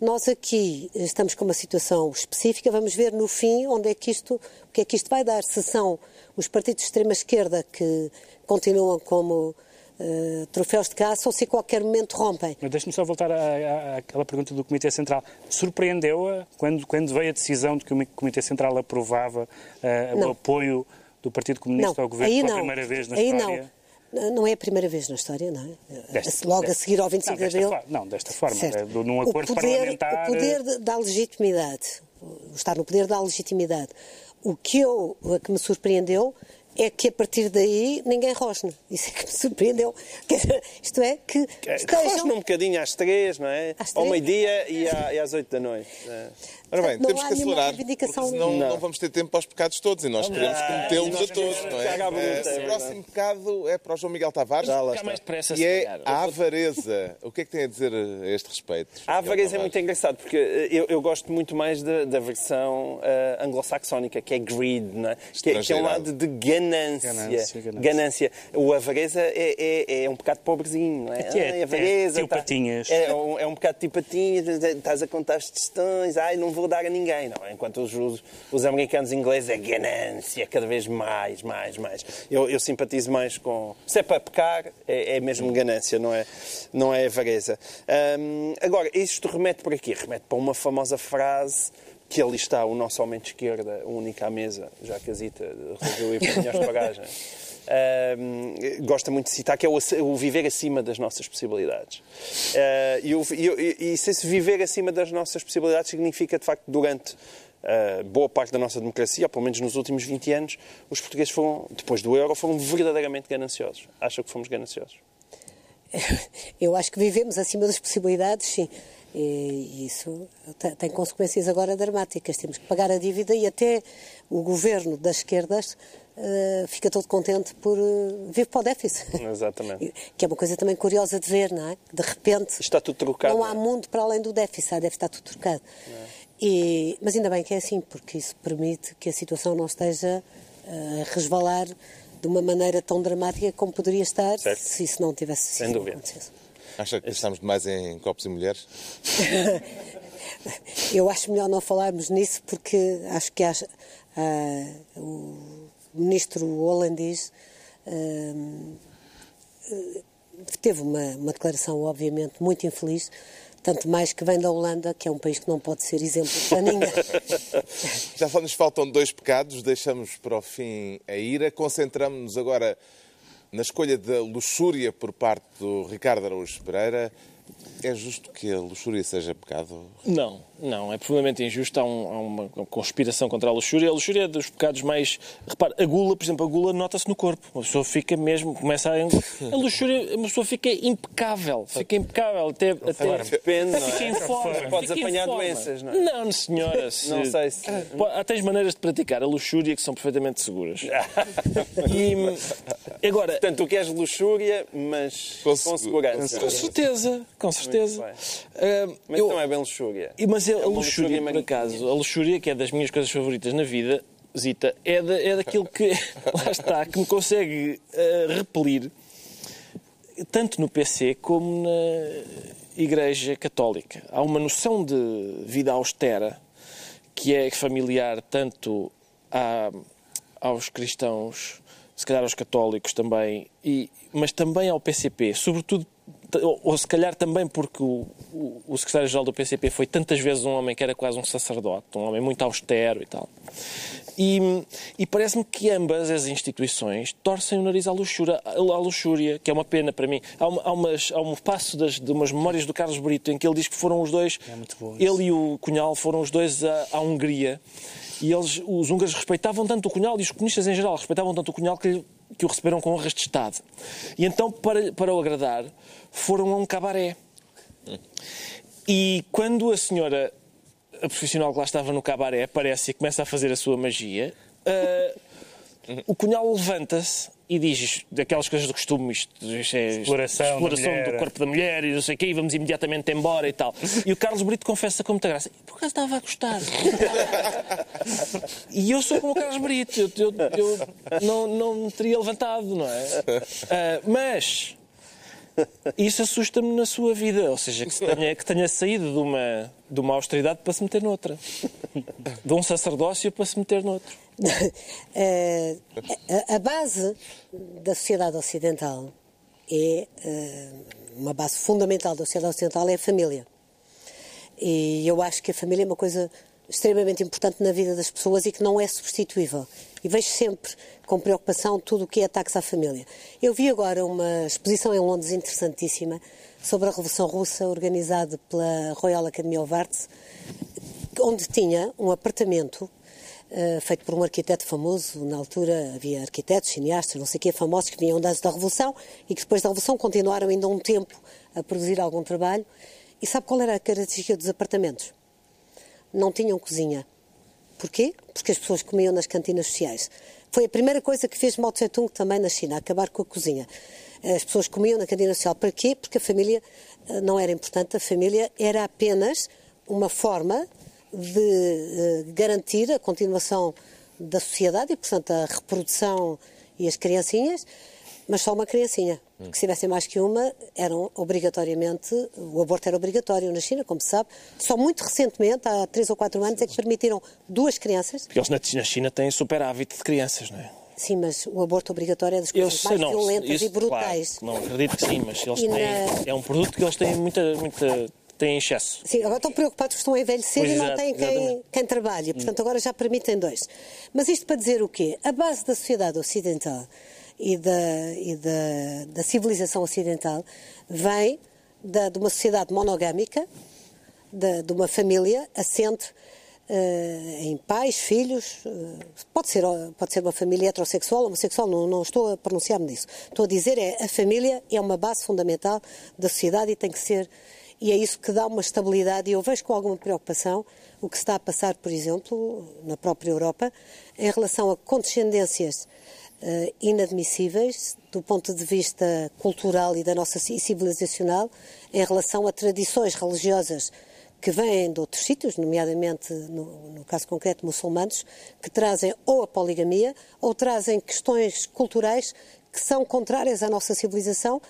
Nós aqui estamos com uma situação específica, vamos ver no fim onde é que isto, o que é que isto vai dar, se são os partidos de extrema-esquerda que continuam como uh, troféus de caça ou se a qualquer momento rompem. Deixe-me só voltar àquela pergunta do Comitê Central. Surpreendeu-a quando, quando veio a decisão de que o Comitê Central aprovava uh, o apoio do Partido Comunista não, ao Governo pela não. primeira vez na aí história? Não. Não é a primeira vez na história, não é? Desta, Logo a seguir ao 25 não, de Abril. Não, desta forma, num acordo o poder, parlamentar. O poder da legitimidade, estar no poder da legitimidade. O que, eu, o que me surpreendeu é que a partir daí ninguém rosne. Isso é que me surpreendeu. Isto é, que estejam... Rosne um bocadinho às três, não é? Às Ao meio-dia e, e, às oito da noite. É. Ora bem, não temos que acelerar, porque senão não. não vamos ter tempo para os pecados todos e nós queremos cometê-los a todos, não é? é? O próximo pecado é para o João Miguel Tavares mais depressa, e é a avareza. O que é que tem a dizer a este respeito? A avareza é muito engraçado, porque eu, eu gosto muito mais da, da versão uh, anglo-saxónica, que é greed, não é? Que, é, que é um lado de ganância. Ganância. ganância. ganância. O avareza é, é, é, um pecado pobrezinho, não é? É, ah, avareza. É, tá, patinhas. É, um, é um bocado tipo patinhas, estás a contar as questões, ai, não vou dar a ninguém, não. Enquanto os, os, os americanos ingleses é ganância, cada vez mais, mais, mais. Eu, eu simpatizo mais com. Se é para pecar, é, é mesmo ganância, não é, não é avareza. Agora, isto remete por aqui? Remete para uma famosa frase que ali está o nosso homem de esquerda, o único à mesa, já que a Zita resolveu ir para as (laughs) pagagens. Uh, gosta muito de citar, que é o, o, viver acima das nossas possibilidades. Uh, e, e, e se esse viver acima das nossas possibilidades significa, de facto, durante uh, boa parte da nossa democracia, ou pelo menos nos últimos 20 anos, os portugueses foram, depois do euro, foram verdadeiramente gananciosos. Acha que fomos gananciosos? (laughs) Eu acho que vivemos acima das possibilidades, sim. E isso tem consequências agora dramáticas. Temos que pagar a dívida e até o governo das esquerdas uh, fica todo contente por uh, vir para o déficit. Exatamente. (laughs) que é uma coisa também curiosa de ver, não é? De repente. Está tudo trocado. Não há é? mundo para além do déficit, deve estar tudo trocado. É. E, mas ainda bem que é assim, porque isso permite que a situação não esteja uh, a resvalar de uma maneira tão dramática como poderia estar certo. se isso não tivesse Sem dúvida. Acha que estamos demais em copos e mulheres? (laughs) Eu acho melhor não falarmos nisso porque acho que acho, uh, o ministro holandês uh, teve uma, uma declaração, obviamente, muito infeliz tanto mais que vem da Holanda, que é um país que não pode ser exemplo para ninguém. (laughs) Já só nos faltam dois pecados, deixamos para o fim a ira, concentramos-nos agora na escolha da luxúria por parte do Ricardo Araújo Pereira. É justo que a luxúria seja pecado? Não, não, é profundamente injusto. Há, um, há, uma conspiração contra a luxúria. A luxúria é dos pecados mais. Repare, a gula, por exemplo, a gula nota-se no corpo. Uma pessoa fica mesmo, começa a. (laughs) A luxúria, uma pessoa fica impecável. Fica impecável. Até, até... Depende, não é? Fica em forma. Podes fica apanhar doenças, não é? Não, senhora. (laughs) Se... Não sei se. Há tens maneiras de praticar a luxúria que são perfeitamente seguras. (laughs) e agora. Portanto, tu queres luxúria, mas com, com segurança. Com certeza, com certeza. Uh, mas eu... não é bem luxúria. Mas mas é a luxúria, por acaso, a luxúria, que é das minhas coisas favoritas na vida, Zita, é, da, é daquilo que, (laughs) lá está, que me consegue uh, repelir, tanto no PC como na Igreja Católica. Há uma noção de vida austera que é familiar tanto a, aos cristãos, se calhar aos católicos também, e, mas também ao PCP, sobretudo ou se calhar também porque o, o, o secretário-geral do PCP foi tantas vezes um homem que era quase um sacerdote, um homem muito austero e tal. E, e parece-me que ambas as instituições torcem o nariz à luxúria, à luxúria que é uma pena para mim. Há, uma, há, umas, há um passo das, de umas memórias do Carlos Brito em que ele diz que foram os dois, é ele e o Cunhal foram os dois à, à Hungria. E eles, os húngaros respeitavam tanto o Cunhal e os comunistas em geral respeitavam tanto o Cunhal que, que o receberam com honras de Estado. E então, para, para o agradar, foram a um cabaré. E quando a senhora, a profissional que lá estava no cabaré, aparece e começa a fazer a sua magia, uh, o cunhal levanta-se e diz daquelas coisas do costume, isto, isto é Exploração exploração do corpo da mulher e não sei o quê, e vamos imediatamente embora e tal. E o Carlos Brito confessa com muita graça. Por acaso estava a gostar. E eu sou como o Carlos Brito, eu, eu- eu não, não me teria levantado, não é? Ah, mas isso assusta-me na sua vida, ou seja, que, se tenha, que tenha saído de uma, de uma austeridade para se meter noutra, de um sacerdócio para se meter noutro. (laughs) Eh, a, base da sociedade ocidental é eh, uma base fundamental da sociedade ocidental é a família. E eu acho que a família é uma coisa extremamente importante na vida das pessoas e que não é substituível. E vejo sempre com preocupação tudo o que é ataques à família. Eu vi agora uma exposição em Londres interessantíssima sobre a Revolução Russa, organizada pela Royal Academy of Arts, onde tinha um apartamento eh, feito por um arquiteto famoso. Na altura havia arquitetos, cineastas, não sei o quê, famosos que vinham antes da Revolução e que depois da Revolução continuaram ainda um tempo a produzir algum trabalho. E sabe qual era a característica dos apartamentos? Não tinham cozinha. Porquê? Porque as pessoas comiam nas cantinas sociais. Foi a primeira coisa que fez Mao Tse-tung também na China, acabar com a cozinha. As pessoas comiam na cantina social. Para quê? Porque a família eh, não era importante, a família era apenas uma forma de eh, garantir a continuação da sociedade e, portanto, a reprodução e as criancinhas, mas só uma criancinha. Porque se tivessem mais que uma, eram obrigatoriamente, o aborto era obrigatório na China, como se sabe. Só muito recentemente, há três ou quatro anos, é que permitiram duas crianças. Porque eles na na China têm superávit de crianças, não é? Sim, mas o aborto obrigatório é das coisas sei, mais não. violentas isso, e brutais. claro, não acredito que sim, mas eles E têm, na- é um produto que eles têm muita, muita têm excesso. Sim, agora estão preocupados que estão a envelhecer Pois e não têm quem, quem trabalhe. Portanto, agora já permitem dois. Mas isto para dizer o quê? A base da sociedade ocidental e da, e da, da civilização ocidental vem da, de uma sociedade monogâmica, de, de uma família assente eh, em pais, filhos, eh, pode, ser, pode ser uma família heterossexual, homossexual, não, não estou a pronunciar-me disso. Estou a dizer é a família é uma base fundamental da sociedade e tem que ser, e é isso que dá uma estabilidade, e eu vejo com alguma preocupação o que está a passar, por exemplo, na própria Europa, em relação a condescendências inadmissíveis do ponto de vista cultural e da nossa civilizacional em relação a tradições religiosas que vêm de outros sítios, nomeadamente, no, no caso concreto, muçulmanos, que trazem ou a poligamia ou trazem questões culturais que são contrárias à nossa civilização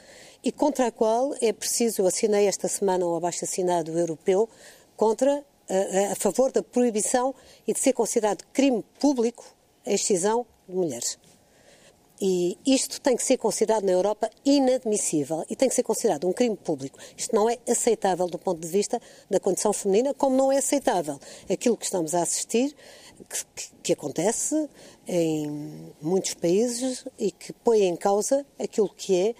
e contra a qual é preciso, eu assinei esta semana um abaixo-assinado europeu contra, a, a favor da proibição e de ser considerado crime público a excisão de mulheres. E isto tem que ser considerado na Europa inadmissível e tem que ser considerado um crime público. Isto não é aceitável do ponto de vista da condição feminina, como não é aceitável aquilo que estamos a assistir, que, que- acontece em muitos países e que põe em causa aquilo que é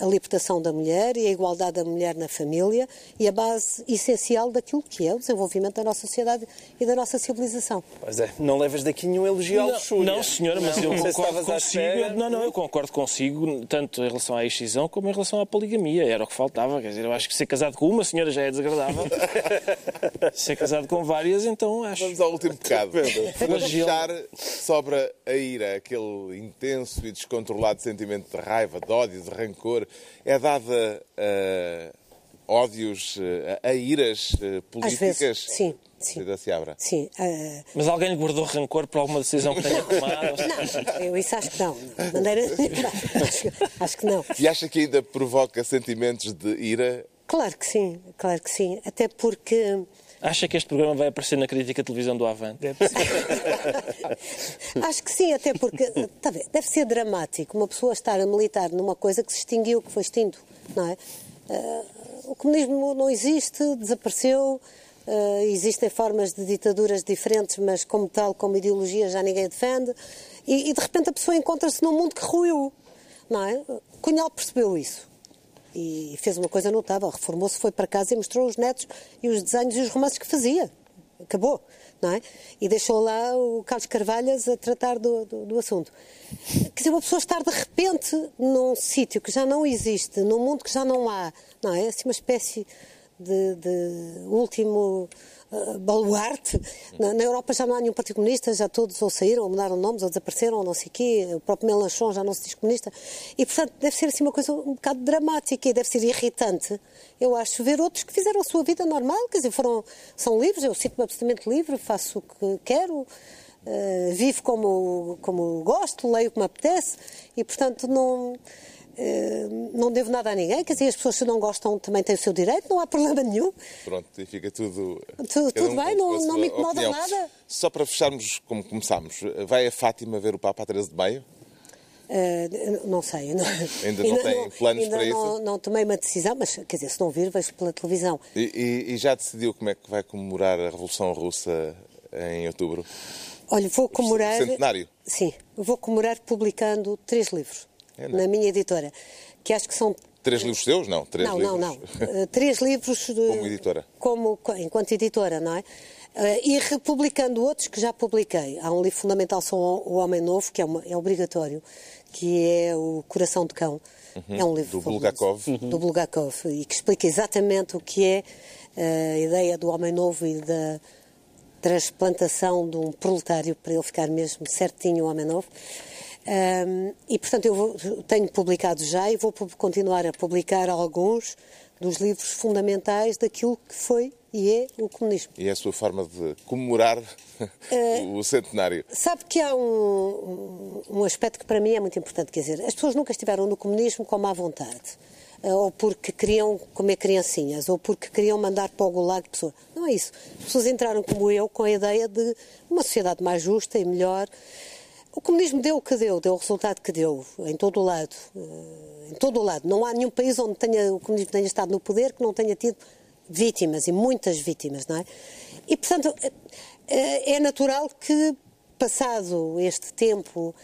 a libertação da mulher e a igualdade da mulher na família e a base essencial daquilo que é o desenvolvimento da nossa sociedade e da nossa civilização. Pois é, não levas daqui nenhum elogio Não, luxúria. não, senhora, mas eu Não se concordo consigo. Não, não, eu concordo consigo, tanto em relação à excisão como em relação à poligamia. Era o que faltava. Quer dizer, eu acho que ser casado com uma senhora já é desagradável. (laughs) ser casado com várias, então acho. Vamos ao último pecado. Para fechar, sobra a ira, aquele intenso e descontrolado sentimento de raiva, de ódio, de rancor. É dada a ódios, a, a iras eh, Às políticas? vezes, sim, sim. Da Seabra. Sim, ah, Mas alguém lhe guardou rancor por alguma decisão que tenha tomado? (laughs) Não, eu isso acho que não. De maneira. Acho, acho que não. E acha que ainda provoca sentimentos de ira? Claro que sim, claro que sim. Até porque Acha que este programa vai aparecer na crítica de televisão do Avante? (laughs) acho que sim, até porque tá a ver, deve ser dramático uma pessoa estar a militar numa coisa que se extinguiu, que foi extinto, não é? Ah, o comunismo não existe, desapareceu. ah, existem formas de ditaduras diferentes, mas como tal, como ideologia, já ninguém defende. E, e, de repente a pessoa encontra-se num mundo que ruiu, não é? Cunhal percebeu isso. E fez uma coisa notável. Reformou-se, foi para casa e mostrou os netos e os desenhos e os romances que fazia. Acabou, não é? E deixou lá o Carlos Carvalhas a tratar do, do, do assunto. Quer dizer, uma pessoa estar de repente num sítio que já não existe, num mundo que já não há, não é? Assim uma espécie de, de último uh, baluarte. Na, na, Europa já não há nenhum partido comunista, já todos ou saíram, ou mudaram nomes, ou desapareceram, ou não sei o quê. O próprio Melanchon já não se diz comunista. E, portanto, deve ser assim uma coisa um bocado dramática e deve ser irritante, eu acho, ver outros que fizeram a sua vida normal, quer dizer, foram, são livres, eu sinto-me absolutamente livre, faço o que quero. Uh, vivo como, como gosto, leio como apetece e, portanto, não, não devo nada a ninguém. Quer dizer, as pessoas que não gostam também têm o seu direito, não há problema nenhum. Pronto, e fica tudo. tudo, tudo um bem, não, não me incomoda nada. Só para fecharmos como começámos, vai a Fátima ver o Papa a 13 de maio? Uh, não sei. Não, ainda não tem planos ainda para não, isso? Não tomei uma decisão, mas quer dizer, se não vir, vejo pela televisão. E, e, e já decidiu como é que vai comemorar a Revolução Russa em outubro? Olha, vou comemorar. O centenário? Sim, vou comemorar publicando três livros é, na minha editora, que acho que são. Três livros seus? Não, três não, livros. Não, não, uh, Três livros. De... Como editora? Como, enquanto editora, não é? Uh, e republicando outros que já publiquei. Há um livro fundamental sobre o Homem Novo, que é, uma, é obrigatório, que é O Coração de Cão. Uhum, é um livro do Bulgakov. Uhum. Do Bulgakov, e que explica exatamente o que é uh, a ideia do Homem Novo e da transplantação de um proletário para ele ficar mesmo certinho o homem novo. Um, e, portanto, eu vou, tenho publicado já e vou continuar a publicar alguns dos livros fundamentais daquilo que foi e é o comunismo. E é a sua forma de comemorar (laughs) uh, o centenário? Sabe que há um, um, aspecto que para mim é muito importante, quer dizer, as pessoas nunca estiveram no comunismo como à vontade. Eh, ou porque queriam comer criancinhas, ou porque queriam mandar para o gulag pessoas. Não é isso. As pessoas entraram, como eu, com a ideia de uma sociedade mais justa e melhor. O comunismo deu o que deu, deu o resultado que deu, em todo o lado. Eh, em todo o lado. Não há nenhum país onde tenha, o comunismo tenha estado no poder que não tenha tido vítimas, e muitas vítimas, não é? E, portanto, eh, é natural que, passado este tempo,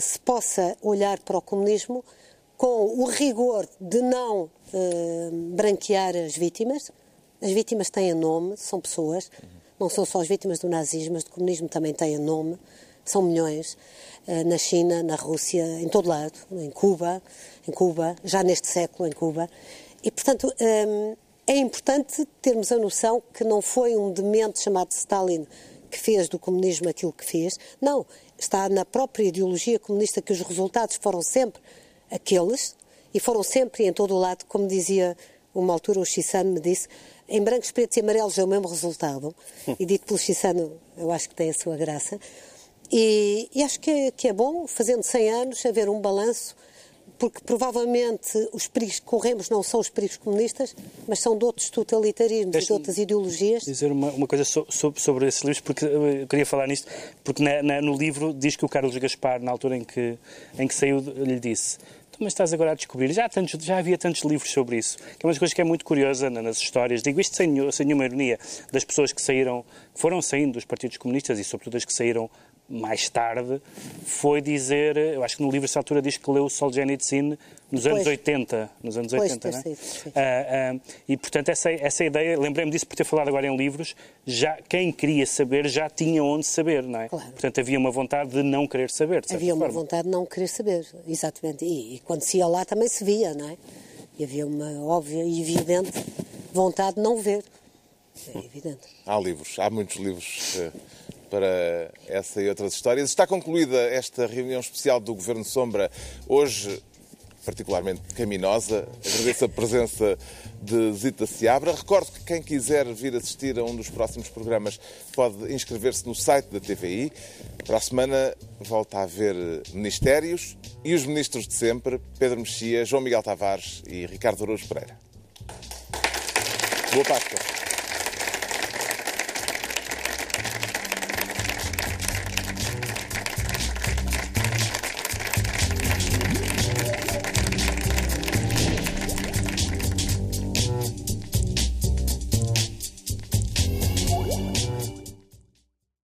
se possa olhar para o comunismo com o rigor de não branquear as vítimas. As vítimas têm nome, são pessoas, não são só as vítimas do nazismo, mas do comunismo também têm nome, são milhões. Uh, na China, na Rússia, em todo lado, em Cuba, em Cuba, já neste século em Cuba. E, portanto, um, é importante termos a noção que não foi um demente chamado Stalin que fez do comunismo aquilo que fez. Não, está na própria ideologia comunista que os resultados foram sempre aqueles, e foram sempre em todo o lado, como dizia uma altura o Chissano me disse, em brancos, pretos e amarelos é o mesmo resultado, (laughs) e dito pelo Chissano, eu acho que tem a sua graça, e, e acho que é, que é bom, fazendo 100 anos, haver um balanço porque provavelmente os perigos que corremos não são os perigos comunistas, mas são de outros totalitarismos e de outras ideologias. dizer uma, uma coisa so, so, sobre esses livros, porque eu queria falar nisto, porque na, na, no livro diz que o Carlos Gaspar, na altura em que, em que saiu, lhe disse mas estás agora a descobrir. Já, tantos, já havia tantos livros sobre isso, que é uma coisa que é muito curiosa nas histórias. Digo isto sem, sem nenhuma ironia, das pessoas que saíram, foram saindo dos partidos comunistas e, sobretudo, as que saíram mais tarde, foi dizer, eu acho que no livro essa altura diz que leu Solzhenitsyn nos anos 80, nos anos 80, não é? Ah, ah, e portanto essa, essa ideia, lembrei-me disso por ter falado agora em livros, já quem queria saber já tinha onde saber, não é? Claro. Portanto havia uma vontade de não querer saber. havia uma forma. vontade de não querer saber, exatamente. E, e, quando se ia lá também se via, não é? E havia uma óbvia e evidente vontade de não ver. É evidente. Há livros, há muitos livros. Uh para essa e outras histórias. Está concluída esta reunião especial do Governo Sombra, hoje particularmente caminosa. Agradeço a presença de Zita Seabra. Recordo que quem quiser vir assistir a um dos próximos programas pode inscrever-se no site da TVI. Para a semana volta a haver ministérios e os ministros de sempre, Pedro Mexia, João Miguel Tavares e Ricardo Araújo Pereira. Boa Páscoa.